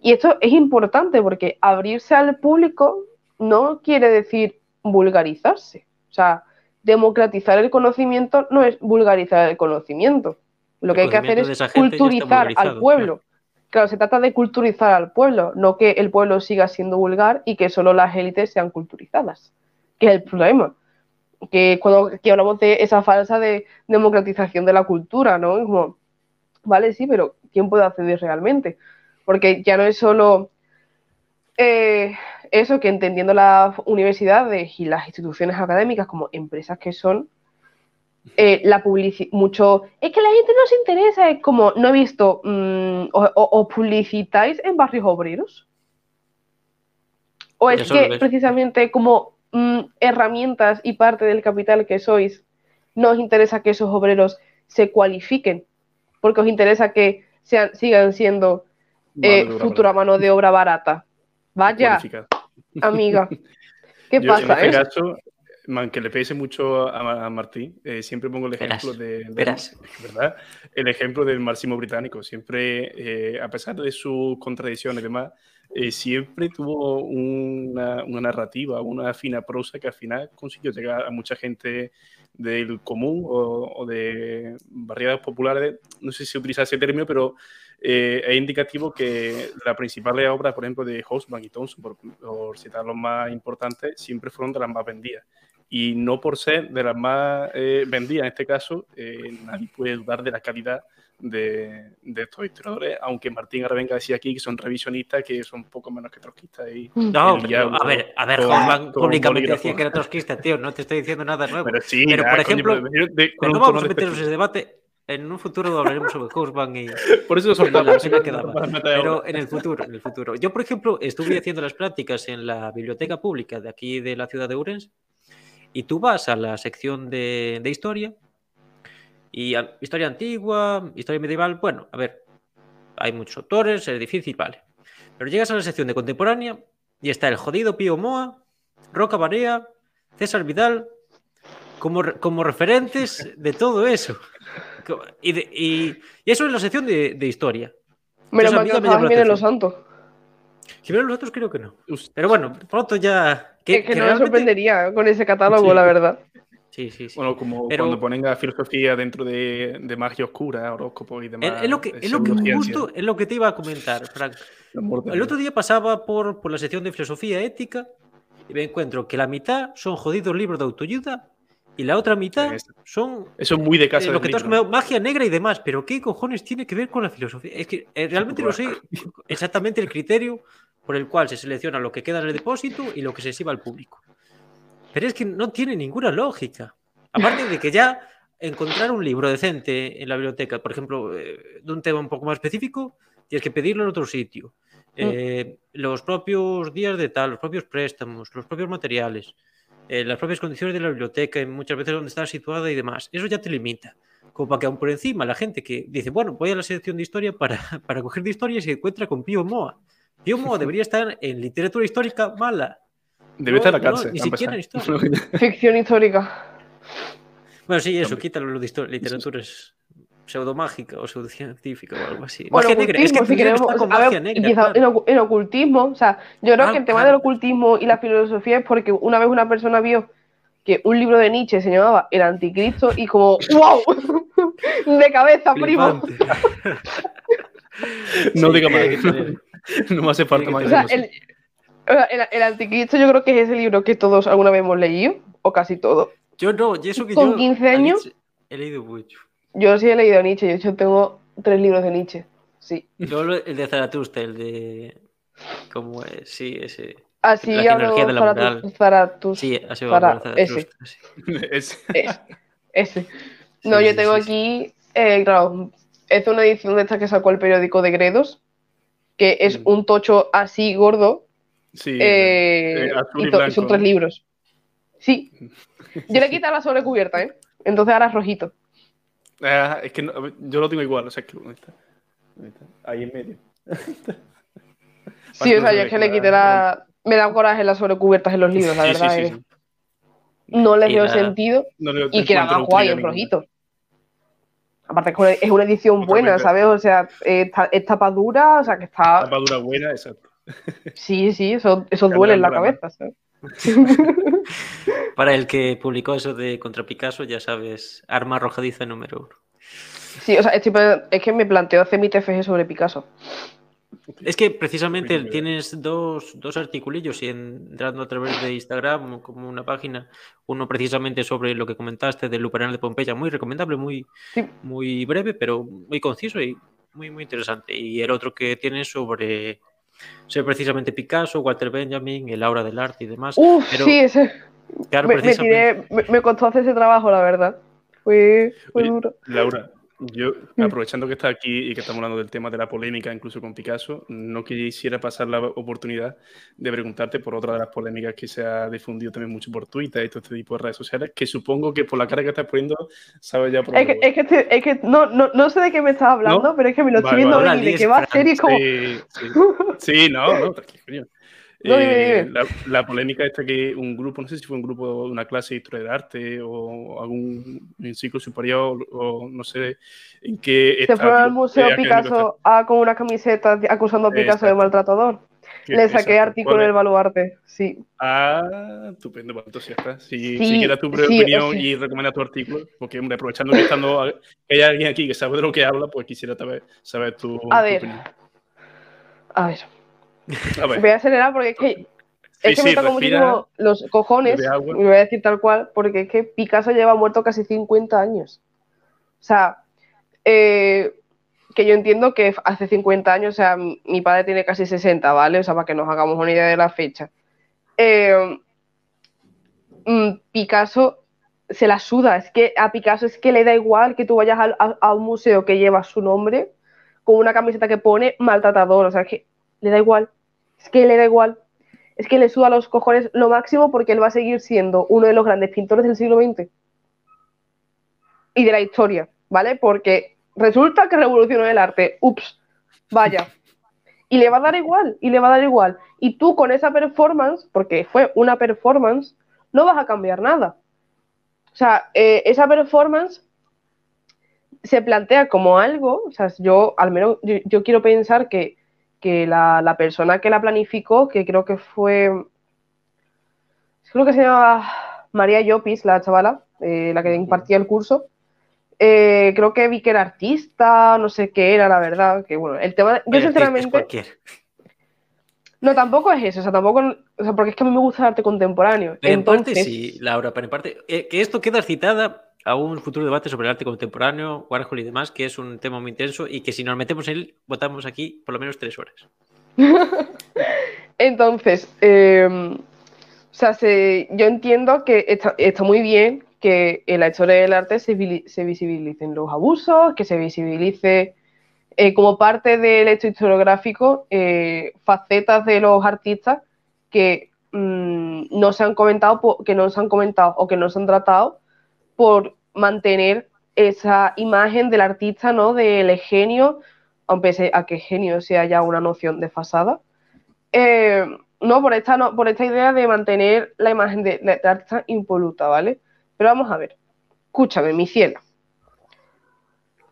Y esto es importante porque abrirse al público no quiere decir vulgarizarse. O sea, democratizar el conocimiento no es vulgarizar el conocimiento. Lo que hay que hacer es culturizar al pueblo. Claro. se trata de culturizar al pueblo, no que el pueblo siga siendo vulgar y que solo las élites sean culturizadas, que es el problema. Que cuando hablamos de esa falsa de democratización de la cultura, ¿no? como, vale, sí, pero ¿quién puede acceder realmente? Porque ya no es solo eh, eso que entendiendo las universidades y las instituciones académicas como empresas que son, eh, la publicidad, mucho, es que la gente no se interesa, es como, no he visto, mm, o, publicitáis en barrios obreros. O es que precisamente como mm, herramientas y parte del capital que sois, no os interesa que esos obreros se cualifiquen, porque os interesa que sean, sigan siendo eh, futura mano de obra barata. Vaya, amiga. ¿Qué pasa? En este caso, que le pese mucho a, Martín, eh, siempre pongo el ejemplo de, ¿verdad? El ejemplo del marxismo británico. Siempre, eh, a pesar de sus contradicciones y demás, siempre tuvo una, una, narrativa, una fina prosa que al final consiguió llegar a mucha gente del común o, de barriadas populares, no sé si utiliza ese término, pero eh, es indicativo que las principales obras, por ejemplo, de Hobsbawm y Thompson, por, citar los más importantes, siempre fueron de las más vendidas. Y no por ser de las más eh, vendidas, en este caso, eh, nadie puede dudar de la calidad de, estos historiadores, aunque Martín ahora venga a decir aquí que son revisionistas, que son un poco menos que trotskistas. Y no, a ver, a ver, Juan públicamente decía que era trotskista, tío, no te estoy diciendo nada nuevo. Pero, sí, pero por ejemplo, no vamos a meternos en ese debate. En un futuro hablaremos sobre Hobsbawm y, por eso soltamos, la que daba. Pero en el futuro, en el futuro. Yo, por ejemplo, estuve haciendo las prácticas en la biblioteca pública de aquí de la ciudad de Urens y tú vas a la sección de, de historia y historia antigua, historia medieval, bueno, a ver, hay muchos autores, es difícil, vale. Pero llegas a la sección de contemporánea y está el jodido Pío Moa, Roca Barea, César Vidal, como, como referentes de todo eso. Y, y, eso es la sección de, de historia. Menos mal que Jiménez Los Santos. Jiménez Los Santos creo que no. Pero bueno, pronto ya... Que, que, no me sorprendería con ese catálogo, la verdad. Sí, sí, sí. Bueno, como cuando ponen a filosofía dentro de, de magia oscura, horóscopo y demás. Es, lo que, es lo que justo es lo que te iba a comentar, Frank. El otro día pasaba por, por la sección de filosofía ética y me encuentro que la mitad son jodidos libros de autoayuda y la otra mitad son. Eso es muy de casa. Eh, lo que tú magia negra y demás, pero ¿qué cojones tiene que ver con la filosofía? Es que eh, realmente no sé exactamente el criterio por el cual se selecciona lo que queda en el depósito y lo que se exhiba al público. Pero es que no tiene ninguna lógica. Aparte de que ya encontrar un libro decente en la biblioteca, por ejemplo, eh, de un tema un poco más específico, tienes que pedirlo en otro sitio. Mm. Eh, los propios días de tal, los propios préstamos, los propios materiales, eh, las propias condiciones de la biblioteca, muchas veces donde está situada y demás. Eso ya te limita. Como para que aún por encima la gente que dice, bueno, voy a la sección de historia para, para coger de historia y se encuentra con Pío Moa. Pío Moa debería estar en literatura histórica mala Debe estar en la cárcel. ni siquiera historia. Ficción histórica. Bueno, sí, eso, quítalo lo de literatura es pseudomágica o pseudocientífica o algo así. Bueno, magia negra. Es que si queremos, con a magia ver, negra. quizá claro. ocultismo, o sea, yo creo Ah, que el tema del ocultismo y la filosofía es porque una vez una persona vio que un libro de Nietzsche se llamaba El Anticristo y como, ¡wow! de cabeza, primo. No Sí, diga más. tener- No me hace falta más. O sea, el, el- el Anticristo yo creo que es ese libro que todos alguna vez hemos leído, o casi todos. Yo no, y eso que Con yo. 15 a años. Nietzsche He leído mucho. Yo sí he leído a Nietzsche, yo, tengo tres libros de Nietzsche, sí. Yo el de Zaratustra, el de. ¿Cómo es? Sí, ese. Así La habló de la Zaratus- moral. Zaratus- Sí, así va Zara- a Zaratustra. ese. sí. Es- Ese. ese. No, Sí, yo tengo sí, aquí, eh, claro, es una edición de esta que sacó el periódico de Gredos, que es Mm. un tocho así gordo, Sí, eh, eh, azul y blanco, son tres libros. Sí. Yo le quité la sobrecubierta, ¿eh? Entonces ahora es rojito. Ah, es que no- yo lo tengo igual, o sea, que ¿dónde está? Ahí en medio. Sí, o sea, se yo es que le quité la... Me da coraje las sobrecubiertas en los libros, la Sí, verdad. sí, eh. sí. No les veo sentido No le- y queda más guay ninguna. rojito. Aparte es una- es edición buena, Totalmente. ¿sabes? O sea, es tapa dura, o sea, que está... Tapadura buena, exacto. Sí, sí, eso, eso duele en la cabeza, ¿sabes? Para el que publicó eso de contra Picasso, ya sabes, arma arrojadiza número uno. Sí, o sea, estoy es que me planteo hacer mi TFG sobre Picasso. Es que precisamente tienes dos, dos articulillos y entrando a través de Instagram como una página, uno precisamente sobre lo que comentaste del Luperano de Pompeya, muy recomendable, muy, Sí. muy breve, pero muy conciso y muy, muy interesante. Y el otro que tienes sobre, sobre precisamente Picasso, Walter Benjamin, el aura del arte y demás. Uf, Pero, sí, ese. claro, Me, me precisamente- tiré, me, me costó hacer ese trabajo, la verdad. Fue, fue Oye, duro. Laura, yo Mm. aprovechando que está aquí y que estamos hablando del tema de la polémica, incluso con Picasso, no quisiera pasar la oportunidad de preguntarte por otra de las polémicas que se ha difundido también mucho por Twitter y todo este tipo de redes sociales, que supongo que por la cara que estás poniendo sabes ya por Es que, es que, estoy- es que no, no, no sé de qué me estás hablando, ¿No? pero es que me lo estoy Vale, viendo vale. venir de que va a ser y como. Sí, sí. Sí, no, no, tranquilo. No, Eh. La, la polémica esta que un grupo, no sé si fue un grupo de una clase de historia del arte o algún ciclo superior o no sé en qué Se fue al Museo eh, Picasso a, con una camiseta acusando a Picasso de maltratador. Le saqué Exacto. artículo del baluarte, sí. Ah, estupendo, entonces ya está. Si, Sí, si quieres tu sí, opinión y recomiendas tu artículo, porque hombre, aprovechando que, estando, que hay alguien aquí que sabe de lo que habla, pues quisiera saber, saber tu, A tu ver. opinión. A ver, A ver, voy a acelerar porque es que, es sí, que me sí, toca respira, muchísimo los cojones, y lo voy a decir tal cual, porque es que Picasso lleva muerto casi 50 años. O sea, eh, que yo entiendo que hace 50 años, o sea, mi padre tiene casi 60, ¿vale? O sea, para que nos hagamos una idea de la fecha. Eh, mm, Picasso se la suda, es que a Picasso es que le da igual que tú vayas a, a un museo que lleva su nombre con una camiseta que pone maltratador, o sea, es que le da igual, es que le da igual, es que le suda los cojones lo máximo porque él va a seguir siendo uno de los grandes pintores del siglo XX y de la historia, ¿vale? Porque resulta que revolucionó el arte, ups, vaya. Y le va a dar igual, y le va a dar igual. Y tú con esa performance, porque fue una performance, no vas a cambiar nada. O sea, eh, esa performance se plantea como algo, o sea, yo al menos yo, yo quiero pensar que, que la, la persona que la planificó, que creo que fue, creo que se llamaba María Llopis, la chavala, eh, la que impartía el curso, eh, creo que vi que era artista, no sé qué era, la verdad, que bueno, el tema, yo sinceramente... No, tampoco es eso, o sea, tampoco, o sea, porque es que a mí me gusta el arte contemporáneo. Pero en parte Entonces, sí, Laura, pero en parte. eh, que esto queda citada a un futuro debate sobre el arte contemporáneo, Warhol y demás, que es un tema muy intenso y que si nos metemos en él, votamos aquí por lo menos tres horas. Entonces, eh, o sea, se- yo entiendo que está, muy bien que en la historia del arte se, visibilicen los abusos, que se visibilice eh, como parte del hecho historiográfico eh, facetas de los artistas que mm, no se han comentado, que no se han comentado o que no se han tratado por mantener esa imagen del artista, ¿no? Del genio, aunque a que genio sea ya una noción desfasada. Eh, no, por esta, no, por esta idea de mantener la imagen de, la artista impoluta, ¿vale? Pero vamos a ver. Escúchame, mi cielo.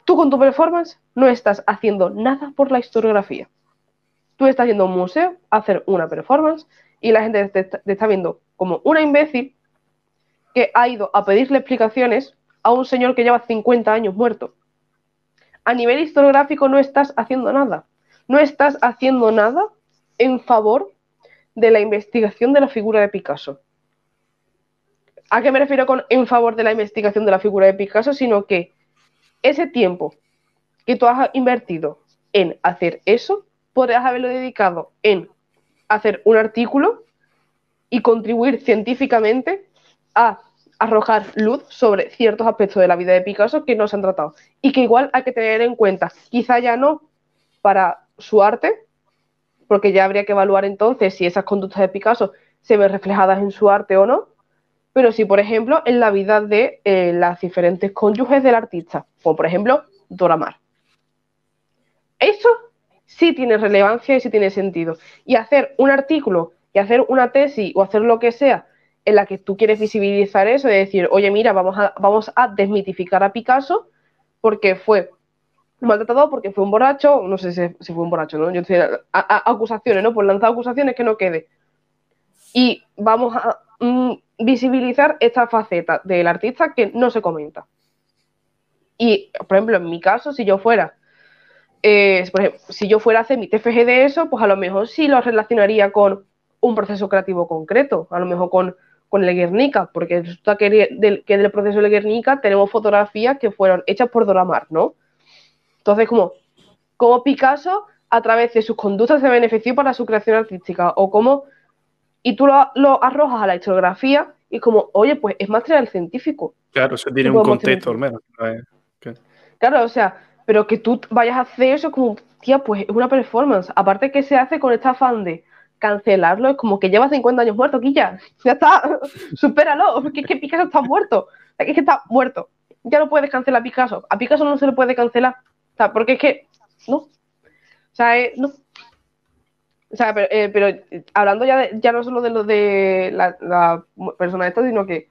Tú con tu performance no estás haciendo nada por la historiografía. Tú estás yendo a un museo a hacer una performance y la gente te, te está viendo como una imbécil que ha ido a pedirle explicaciones a un señor que lleva 50 años muerto. A nivel historiográfico no estás haciendo nada. No estás haciendo nada en favor de la investigación de la figura de Picasso. ¿A qué me refiero con en favor de la investigación de la figura de Picasso? Sino que ese tiempo que tú has invertido en hacer eso, podrías haberlo dedicado en hacer un artículo y contribuir científicamente a arrojar luz sobre ciertos aspectos de la vida de Picasso que no se han tratado y que igual hay que tener en cuenta, quizá ya no para su arte, porque ya habría que evaluar entonces si esas conductas de Picasso se ven reflejadas en su arte o no, pero sí, por ejemplo, en la vida de eh, las diferentes cónyuges del artista, como por ejemplo Dora Maar. Eso sí tiene relevancia y sí tiene sentido. Y hacer un artículo y hacer una tesis o hacer lo que sea en la que tú quieres visibilizar eso y decir, oye, mira, vamos a, vamos a desmitificar a Picasso porque fue maltratado porque fue un borracho, no sé si, fue un borracho, ¿no? Yo decía, acusaciones, ¿no? Pues lanzar acusaciones que no quede. Y vamos a mm, visibilizar esta faceta del artista que no se comenta. Y, por ejemplo, en mi caso, si yo fuera, eh, si yo fuera a hacer mi TFG de eso, pues a lo mejor sí lo relacionaría con un proceso creativo concreto, a lo mejor con, con el Guernica, porque resulta que del, que del proceso de Guernica tenemos fotografías que fueron hechas por Doramar, ¿no? Entonces, como, como Picasso, a través de sus conductas, se benefició para su creación artística, o como, y tú lo, arrojas a la historiografía, y como, oye, pues es material científico. Claro, eso tiene un contexto al menos. Claro, o sea, pero que tú vayas a hacer eso como, tía, pues es una performance. Aparte que se hace con este afán de cancelarlo, es como que lleva 50 años muerto, Quilla. Ya está, supéralo, porque es que Picasso está muerto. Es que está muerto. Ya no puedes cancelar a Picasso. A Picasso no se le puede cancelar porque es que, no. O sea, eh, no. O sea, eh, pero, hablando ya, ya no solo de lo de la, persona esta, sino que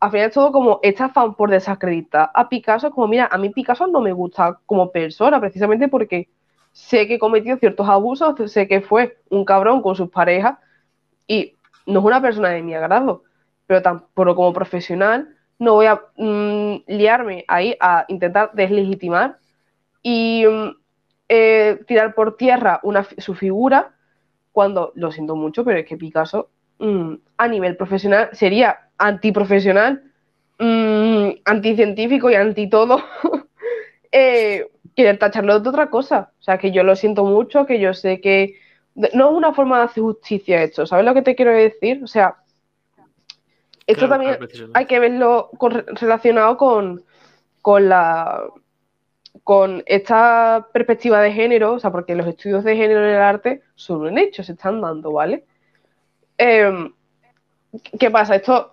al final es todo como esta fan por desacreditar a Picasso, como mira, a mí Picasso no me gusta como persona, precisamente porque sé que cometió ciertos abusos, sé que fue un cabrón con sus parejas y no es una persona de mi agrado, pero tampoco como profesional no voy a mm, liarme ahí a intentar deslegitimar y mm, eh, tirar por tierra su figura cuando, lo siento mucho, pero es que Picasso mm, a nivel profesional sería antiprofesional, mm, anticientífico y anti todo. eh, querer tacharlo de otra cosa. O sea, que yo lo siento mucho, que yo sé que no es una forma de hacer justicia esto. ¿Sabes lo que te quiero decir? O sea, esto también hay que verlo relacionado con, con la con esta perspectiva de género, o sea, porque los estudios de género en el arte son un hecho, se están dando, ¿vale? Em, ¿Qué pasa? Esto,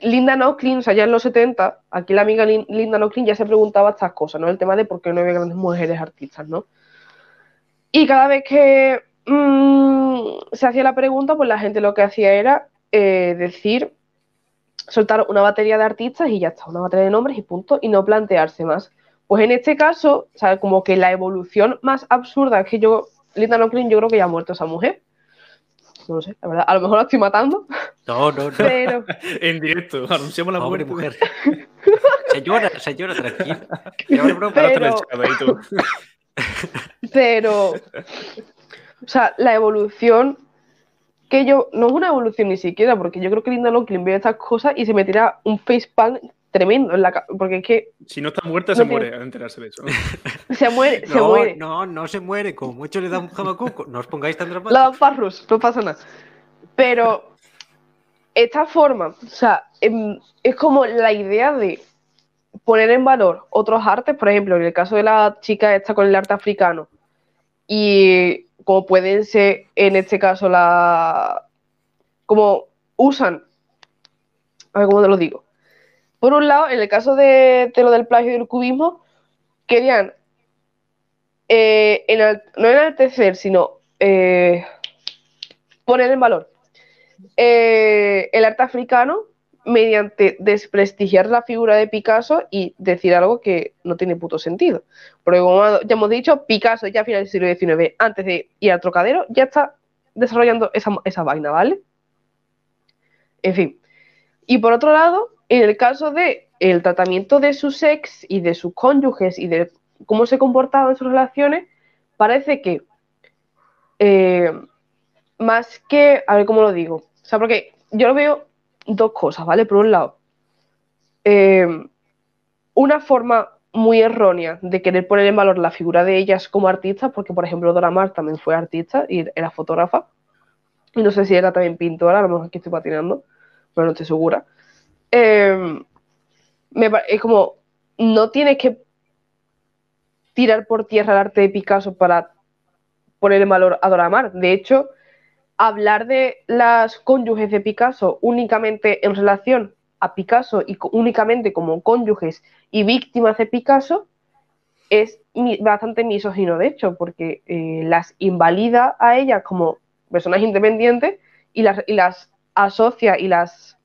Linda Nocklin, o sea, ya en los 70, aquí la amiga Linda Nocklin ya se preguntaba estas cosas, ¿no? El tema de por qué no había grandes mujeres artistas, ¿no? Y cada vez que mm, se hacía la pregunta, pues la gente lo que hacía era eh, decir, soltar una batería de artistas y ya está, una batería de nombres y punto, y no plantearse más. Pues en este caso, o como que la evolución más absurda es que yo, Linda Nochlin, yo creo que ya ha muerto esa mujer. No lo sé, la verdad, a lo mejor la estoy matando. No, no, no. Pero... en directo, anunciamos la Pobre mujer. señora, señora, tranquila. Pero... Pero, o sea, la evolución que yo, no es una evolución ni siquiera, porque yo creo que Linda Nochlin ve estas cosas y se me tira un facepalm tremendo. En la, porque es que. Si no está muerta, se muere al enterarse de eso. se muere, se muere. No, no se muere. Como mucho le da un jamacuco. No os pongáis tan dramáticos. La parrus, no pasa nada. Pero esta forma, o sea, em, es como la idea de poner en valor otros artes, por ejemplo, en el caso de la chica esta con el arte africano, y como pueden ser en este caso la. como usan. A ver cómo te lo digo por un lado, en el caso de, lo del plagio y del cubismo, querían eh, no enaltecer, sino eh, poner en valor eh, el arte africano mediante desprestigiar la figura de Picasso y decir algo que no tiene puto sentido. Porque como ya hemos dicho, Picasso ya a finales del siglo XIX, antes de ir al trocadero, ya está desarrollando esa, esa vaina, ¿vale? En fin. Y por otro lado, en el caso de el tratamiento de sus ex y de sus cónyuges y de cómo se comportaban sus relaciones, parece que eh, más que, a ver cómo lo digo, o sea, porque yo lo veo dos cosas, ¿vale? Por un lado, eh, una forma muy errónea de querer poner en valor la figura de ellas como artistas, porque por ejemplo Dora Maar también fue artista y era fotógrafa, y no sé si era también pintora, a lo mejor aquí estoy patinando, pero no estoy segura. Eh, es como, no tienes que tirar por tierra el arte de Picasso para poner en valor a Dora Maar. De hecho, hablar de las cónyuges de Picasso únicamente en relación a Picasso y únicamente como cónyuges y víctimas de Picasso es bastante misógino, de hecho, porque eh, las invalida a ellas como personas independientes y las, asocia y las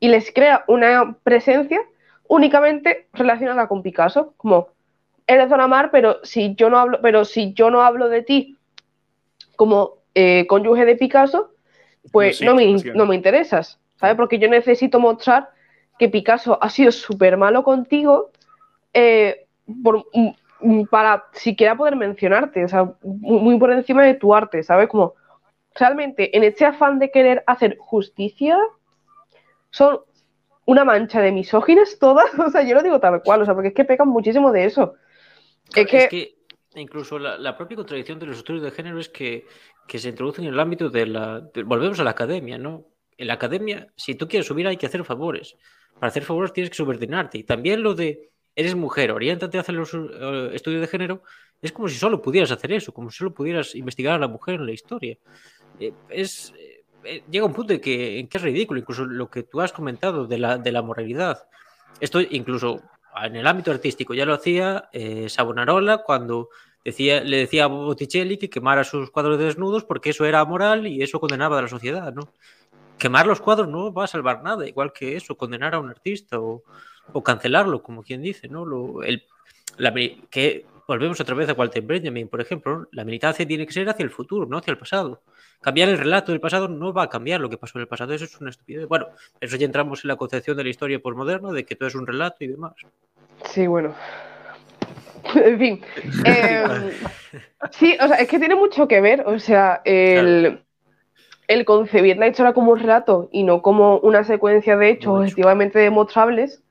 y les crea una presencia únicamente relacionada con Picasso, como eres Don Amar, pero si yo no hablo, pero si yo no hablo de ti como eh, cónyuge de Picasso, pues no, me, no me interesas, ¿sabes? Porque yo necesito mostrar que Picasso ha sido súper malo contigo eh, para siquiera poder mencionarte, o sea, muy por encima de tu arte, ¿sabes? Como realmente en este afán de querer hacer justicia, son una mancha de misóginas todas, o sea, yo lo digo tal cual, o sea, porque es que pecan muchísimo de eso. es, que... incluso la, propia contradicción de los estudios de género es que, se introducen en el ámbito de la... volvemos a la academia, ¿no? En la academia, si tú quieres subir hay que hacer favores. Para hacer favores tienes que subordinarte. Y también lo de, eres mujer, oriéntate a hacer los eh, estudios de género, es como si solo pudieras hacer eso, como si solo pudieras investigar a la mujer en la historia. Eh, es, eh, llega un punto en que, que, es ridículo, incluso lo que tú has comentado de la, de la moralidad. Esto incluso en el ámbito artístico ya lo hacía eh, Savonarola cuando decía, le decía a Botticelli que quemara sus cuadros desnudos porque eso era moral y eso condenaba a la sociedad, ¿no? Quemar los cuadros no va a salvar nada, igual que eso, condenar a un artista o, cancelarlo, como quien dice, ¿no? Lo, el, la, que volvemos otra vez a Walter Benjamin, por ejemplo, la militancia tiene que ser hacia el futuro, no hacia el pasado. Cambiar el relato del pasado no va a cambiar lo que pasó en el pasado, eso es una estupidez. Bueno, eso ya entramos en la concepción de la historia postmoderna, de que todo es un relato y demás. Sí, bueno. en fin. Em, sí, o sea, es que tiene mucho que ver, o sea, el, concebir la historia como un relato y no como una secuencia de hechos objetivamente demostrables,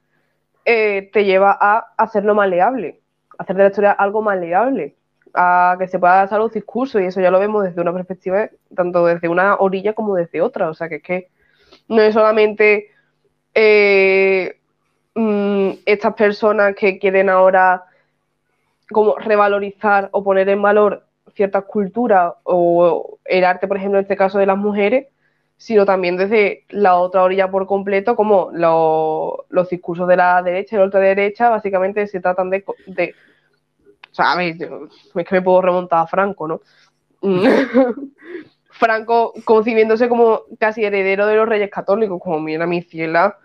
eh, te lleva a hacerlo maleable hacer de la historia algo maleable, a que se pueda hacer los discursos, y eso ya lo vemos desde una perspectiva, tanto desde una orilla como desde otra. O sea, que es que no es solamente eh, mm, estas personas que quieren ahora como revalorizar o poner en valor ciertas culturas o el arte, por ejemplo, en este caso de las mujeres, sino también desde la otra orilla por completo, como los discursos de la derecha y la ultraderecha, básicamente se tratan de, sea, a ver, es que me puedo remontar a Franco, ¿no? Franco concibiéndose como casi heredero de los reyes católicos, como mira mi ciela.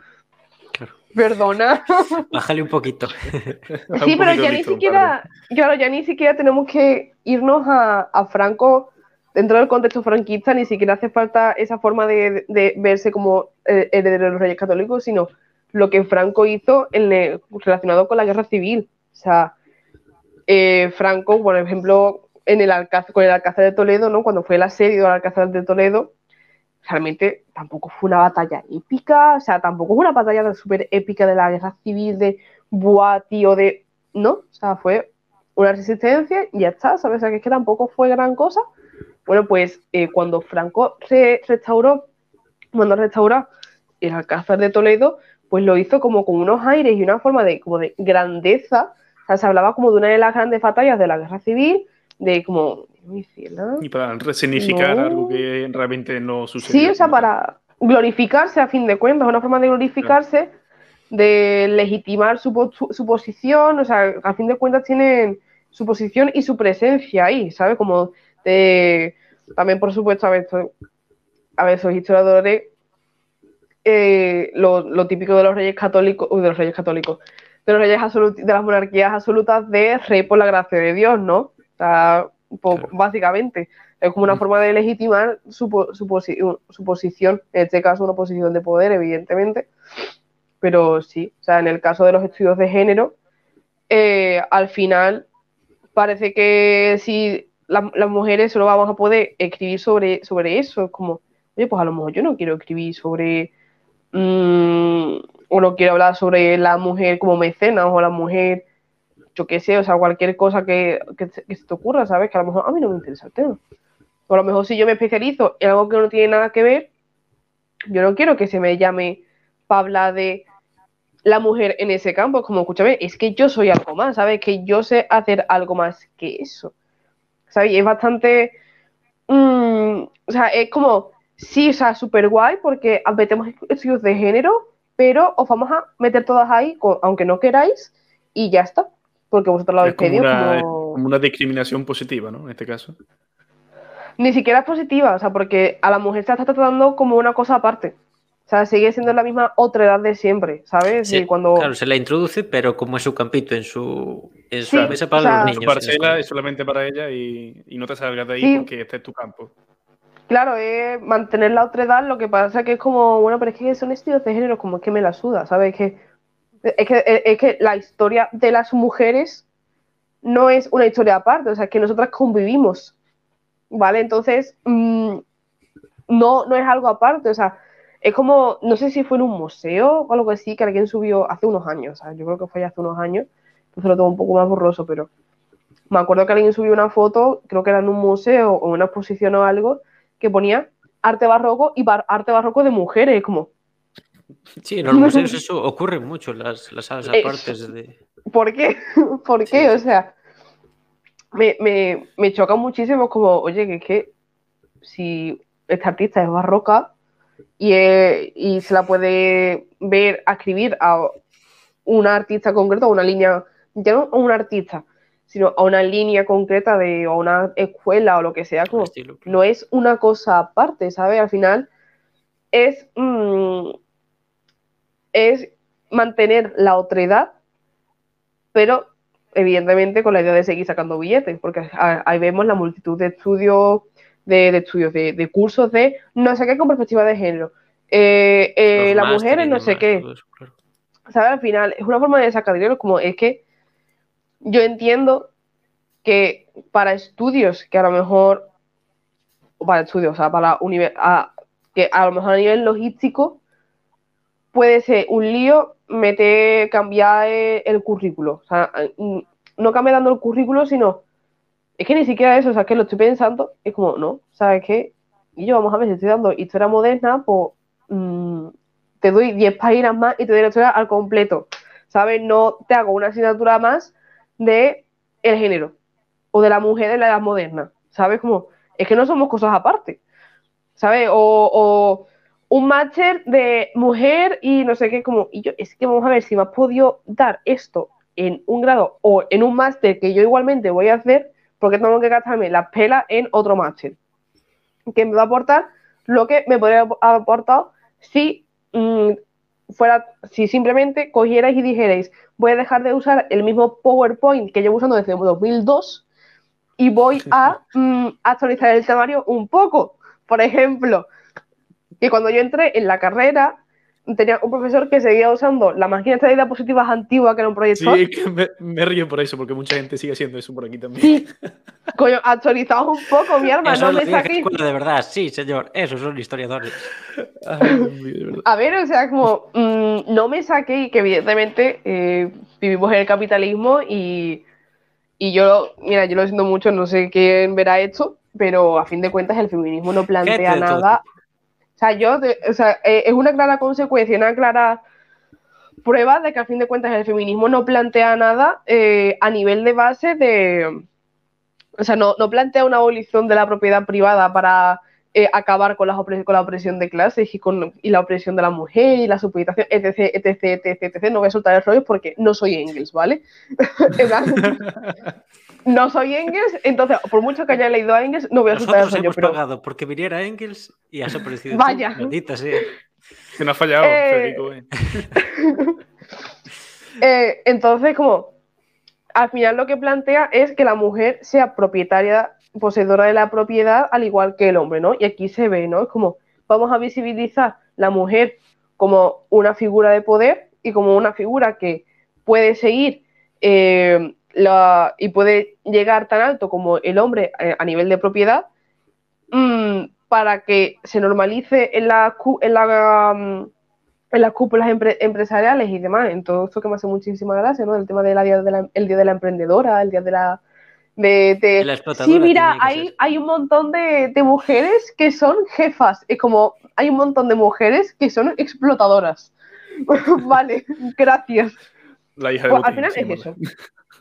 Perdona. Bájale un poquito. sí, pero ya ni siquiera, claro, ya ni siquiera tenemos que irnos a, a Franco dentro del contexto franquista ni siquiera hace falta esa forma de, verse como eh, heredero de los reyes católicos, sino lo que Franco hizo en relacionado con la guerra civil. O sea, eh, Franco, por ejemplo, en el Alcázar, con el Alcázar de Toledo, ¿no? cuando fue el asedio al Alcázar de Toledo, realmente tampoco fue una batalla épica, o sea, tampoco fue una batalla súper épica de la guerra civil, de buah, tío, de... No, o sea, fue una resistencia y ya está, ¿sabes? O sea, que es que tampoco fue gran cosa, bueno, pues eh, cuando Franco se restauró, cuando restauró el Alcázar de Toledo, pues lo hizo como con unos aires y una forma de grandeza. Sea, se hablaba como de una de las grandes batallas de la guerra civil, de como... Y para resignificar algo que realmente no sucedió. Sí, o sea, para glorificarse a fin de cuentas, una forma de glorificarse, de legitimar su, su, posición, o sea, a fin de cuentas tienen su posición y su presencia ahí, ¿sabes? Como también, por supuesto, a ver, a ver, esos historiadores, eh, lo, típico de los reyes católicos, uy, de los reyes católicos, de los reyes absolutos, de las monarquías absolutas de rey por la gracia de Dios, ¿no? O sea, pues, básicamente, es como una forma de legitimar su, su, posición, en este caso una posición de poder, evidentemente, pero sí, o sea, en el caso de los estudios de género, eh, al final parece que si las mujeres solo vamos a poder escribir sobre, sobre eso, como, oye, pues a lo mejor yo no quiero escribir sobre, mm, o no quiero hablar sobre la mujer como mecenas o la mujer, yo qué sé, o sea, cualquier cosa que, se te ocurra, ¿sabes? Que a lo mejor a mí no me interesa el tema. O a lo mejor si yo me especializo en algo que no tiene nada que ver, yo no quiero que se me llame para hablar de la mujer en ese campo. Como, escúchame, es que yo soy algo más, ¿sabes? Que yo sé hacer algo más que eso. ¿Sabes? es bastante. Mm, o sea, es como. Sí, o sea, súper guay porque metemos estudios de género, pero os vamos a meter todas ahí, aunque no queráis, y ya está. Porque vosotros lo habéis pedido. como... como una discriminación positiva, ¿no? En este caso. Ni siquiera es positiva, o sea, porque a la mujer se está tratando como una cosa aparte. O sea, sigue siendo la misma otra edad de siempre, ¿sabes? Sí, cuando... Claro, se la introduce, pero como es su campito en su, en su mesa para los niños. Su parcela es solamente para ella y, no te salgas de ahí porque este es tu campo. Claro, es mantener la otra edad, lo que pasa que es como, bueno, pero es que son estilos de género, como es que me la suda, ¿sabes? Que, es, que, es que la historia de las mujeres no es una historia aparte, o sea, que nosotras convivimos, ¿vale? Entonces, mm, no, no es algo aparte, o sea, es como, no sé si fue en un museo o algo así, que alguien subió hace unos años, yo creo que fue hace unos años, entonces lo tengo un poco más borroso, pero me acuerdo que alguien subió una foto, creo que era en un museo o en una exposición o algo, que ponía arte barroco y arte barroco de mujeres, como... Sí, en los museos eso ocurre mucho, las, las salas apartes de... ¿Por qué? ¿Por qué? O sea, me, me, me choca muchísimo como, oye, que es que si esta artista es barroca, y, y se la puede ver a escribir a una artista concreta, a una línea, ya no a un artista, sino a una línea concreta de o una escuela o lo que sea, como, no es una cosa aparte, ¿sabes? Al final es, mm, es mantener la otredad, pero evidentemente con la idea de seguir sacando billetes, porque ahí vemos la multitud de estudios de, estudios, de, cursos de no sé qué con perspectiva de género. Eh, eh, la mujer no sé qué. ¿Sabes? Al final, es una forma de sacar dinero, como es que yo entiendo que para estudios que a lo mejor, para estudios, o sea, para a, que a lo mejor a nivel logístico puede ser un lío meter, cambiar el, currículo. O sea, no cambia dando el currículo, sino es que ni siquiera eso, o sea, que lo estoy pensando, es como, no, ¿sabes qué? Y yo, vamos a ver, si estoy dando historia moderna, pues mm, te doy 10 páginas más y te doy la historia al completo, ¿sabes? No te hago una asignatura más de el género o de la mujer en la edad moderna, ¿sabes? Como, es que no somos cosas aparte, ¿sabes? O, un máster de mujer y no sé qué, como, y yo, es que vamos a ver si me has podido dar esto en un grado o en un máster que yo igualmente voy a hacer, porque tengo que gastarme las pelas en otro máster? Que me va a aportar lo que me podría haber aportado si mm, fuera, si simplemente cogierais y dijerais, voy a dejar de usar el mismo PowerPoint que llevo usando desde 2002 y voy a mm, actualizar el temario un poco. Por ejemplo, que cuando yo entré en la carrera, tenía un profesor que seguía usando la máquina de diapositivas antigua, que era un proyector. Sí, que me, río por eso, porque mucha gente sigue haciendo eso por aquí también. Sí. Coño, actualizaos un poco, mi arma, no me saquéis. De verdad, sí, señor, esos son historiadores. a ver, o sea, como, mm, no me saqué que evidentemente eh, vivimos en el capitalismo y, y yo, mira, yo lo siento mucho, no sé quién verá esto, pero a fin de cuentas el feminismo no plantea nada o sea, yo, o sea, eh, es una clara consecuencia, una clara prueba de que a fin de cuentas el feminismo no plantea nada eh, a nivel de base de, o sea, no, plantea una abolición de la propiedad privada para eh, acabar con la, con la opresión de clases y, con, y la opresión de la mujer y la supeditación, etc, etc, etc, etc. No voy a soltar el rollo porque no soy Engels, ¿vale? no soy Engels, entonces, por mucho que haya leído a Engels, no voy a soltar el rollo. hemos pero... pagado porque viniera Engels y has aparecido. Vaya. Maldita Que no ha fallado, eh... Federico. Eh. eh, entonces, como al final lo que plantea es que la mujer sea propietaria, poseedora de la propiedad, al igual que el hombre, ¿no? Y aquí se ve, ¿no? Es como vamos a visibilizar la mujer como una figura de poder y como una figura que puede seguir eh, la, y puede llegar tan alto como el hombre eh, a nivel de propiedad mmm, para que se normalice en la, en la um, en las cúpulas empresariales y demás, en todo esto que me hace muchísima gracia, ¿no? El tema del día día de la emprendedora, el día de la... De, sí, mira, hay, hay un montón de, mujeres que son jefas, es como, hay un montón de mujeres que son explotadoras. vale, gracias. La hija de pues, al final es eso.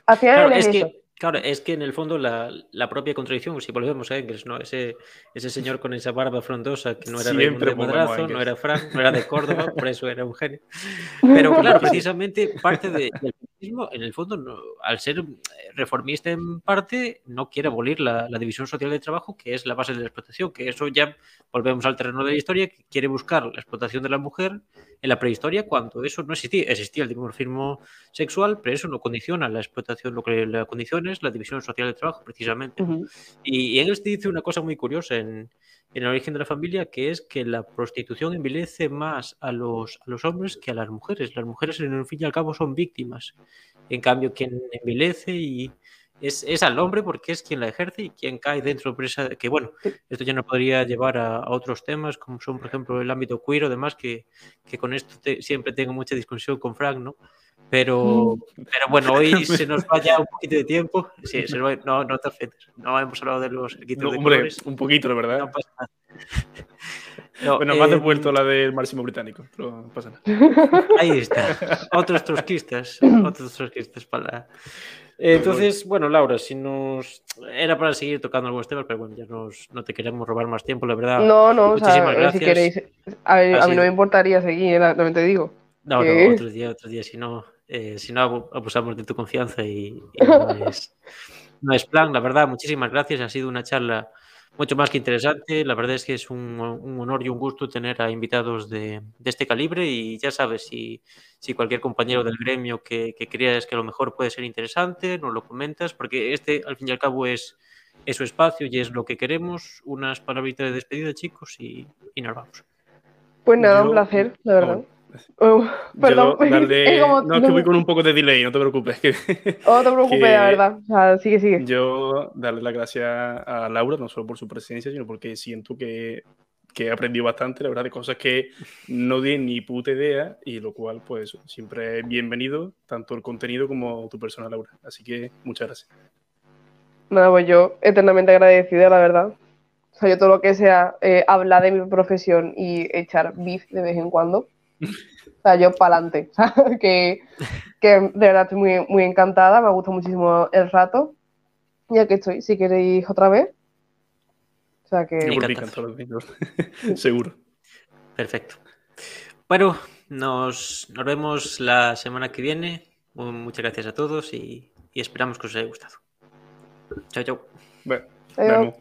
Al final es, eso. Claro, es que en el fondo la, la propia contradicción, si volvemos a Engels, ¿no? Ese, ese señor con esa barba frondosa que no era de Madrazo, no era Frank, no era de Córdoba, por eso era un genio. Pero claro, precisamente parte de, del feminismo, en el fondo, no, al ser reformista en parte, no quiere abolir la, la, división social del trabajo, que es la base de la explotación, que eso ya volvemos al terreno de la historia, que quiere buscar la explotación de la mujer en la prehistoria cuando eso no existía. Existía el dimorfismo sexual, pero eso no condiciona la explotación, lo que la condiciona es la división social del trabajo, precisamente. y, y Engels dice una cosa muy curiosa en, en, el origen de la familia, que es que la prostitución envilece más a los, a los hombres que a las mujeres. Las mujeres, en el fin y al cabo, son víctimas. En cambio, quien envilece y es, al hombre porque es quien la ejerce y quien cae dentro de esa... Que bueno, esto ya no podría llevar a, otros temas como son, por ejemplo, el ámbito queer o demás, que, que con esto siempre tengo mucha discusión con Frank, ¿no? Pero, mm. pero bueno, hoy se nos va ya un poquito de tiempo. Sí, se va, no, no te afectes. No hemos hablado de los equipos de hombre, un poquito, la verdad. No pasa nada. No, bueno, más eh, devuelto la del máximo británico, pero no pasa nada. Ahí está. Otros trotskistas. Otros trotskistas para... Entonces, bueno, Laura, si nos. Era para seguir tocando algunos temas, pero bueno, ya nos, no te queremos robar más tiempo, la verdad. No, no, Muchísimas gracias. si queréis. A, a mí no me importaría seguir, también te digo. No, no, otro día, otro día, si no, eh, si no abusamos de tu confianza y, y no, es, no es plan, la verdad, muchísimas gracias. Ha sido una charla mucho más que interesante. La verdad es que es un, un honor y un gusto tener a invitados de, de, este calibre y ya sabes, si, si cualquier compañero del gremio que, que, creas que a lo mejor puede ser interesante, nos lo comentas, porque este al fin y al cabo es, es su espacio y es lo que queremos. Unas palabritas de despedida, chicos, y, y nos vamos. Pues nada, Yo, un placer, la verdad. Oh, perdón. Darle... como, no, es que voy con un poco de delay, no te preocupes. Que, oh, no te preocupes, la verdad. O sea, sigue, sigue. Yo darle las gracias a Laura, no solo por su presencia, sino porque siento que, que he aprendido bastante, la verdad, de cosas que no di ni puta idea, y lo cual, pues, siempre es bienvenido, tanto el contenido como tu persona, Laura. Así que muchas gracias. Nada, pues yo eternamente agradecida, la verdad. O sea, yo todo lo que sea eh, hablar de mi profesión y echar beef de vez en cuando o sea, yo para adelante. que, que de verdad estoy muy, muy encantada, me gusta muchísimo el rato. Ya que estoy, si queréis otra vez. O sea que. Seguro. Perfecto. Bueno, nos, nos, vemos la semana que viene. Muchas gracias a todos y, y esperamos que os haya gustado. Chao, chao. Bueno,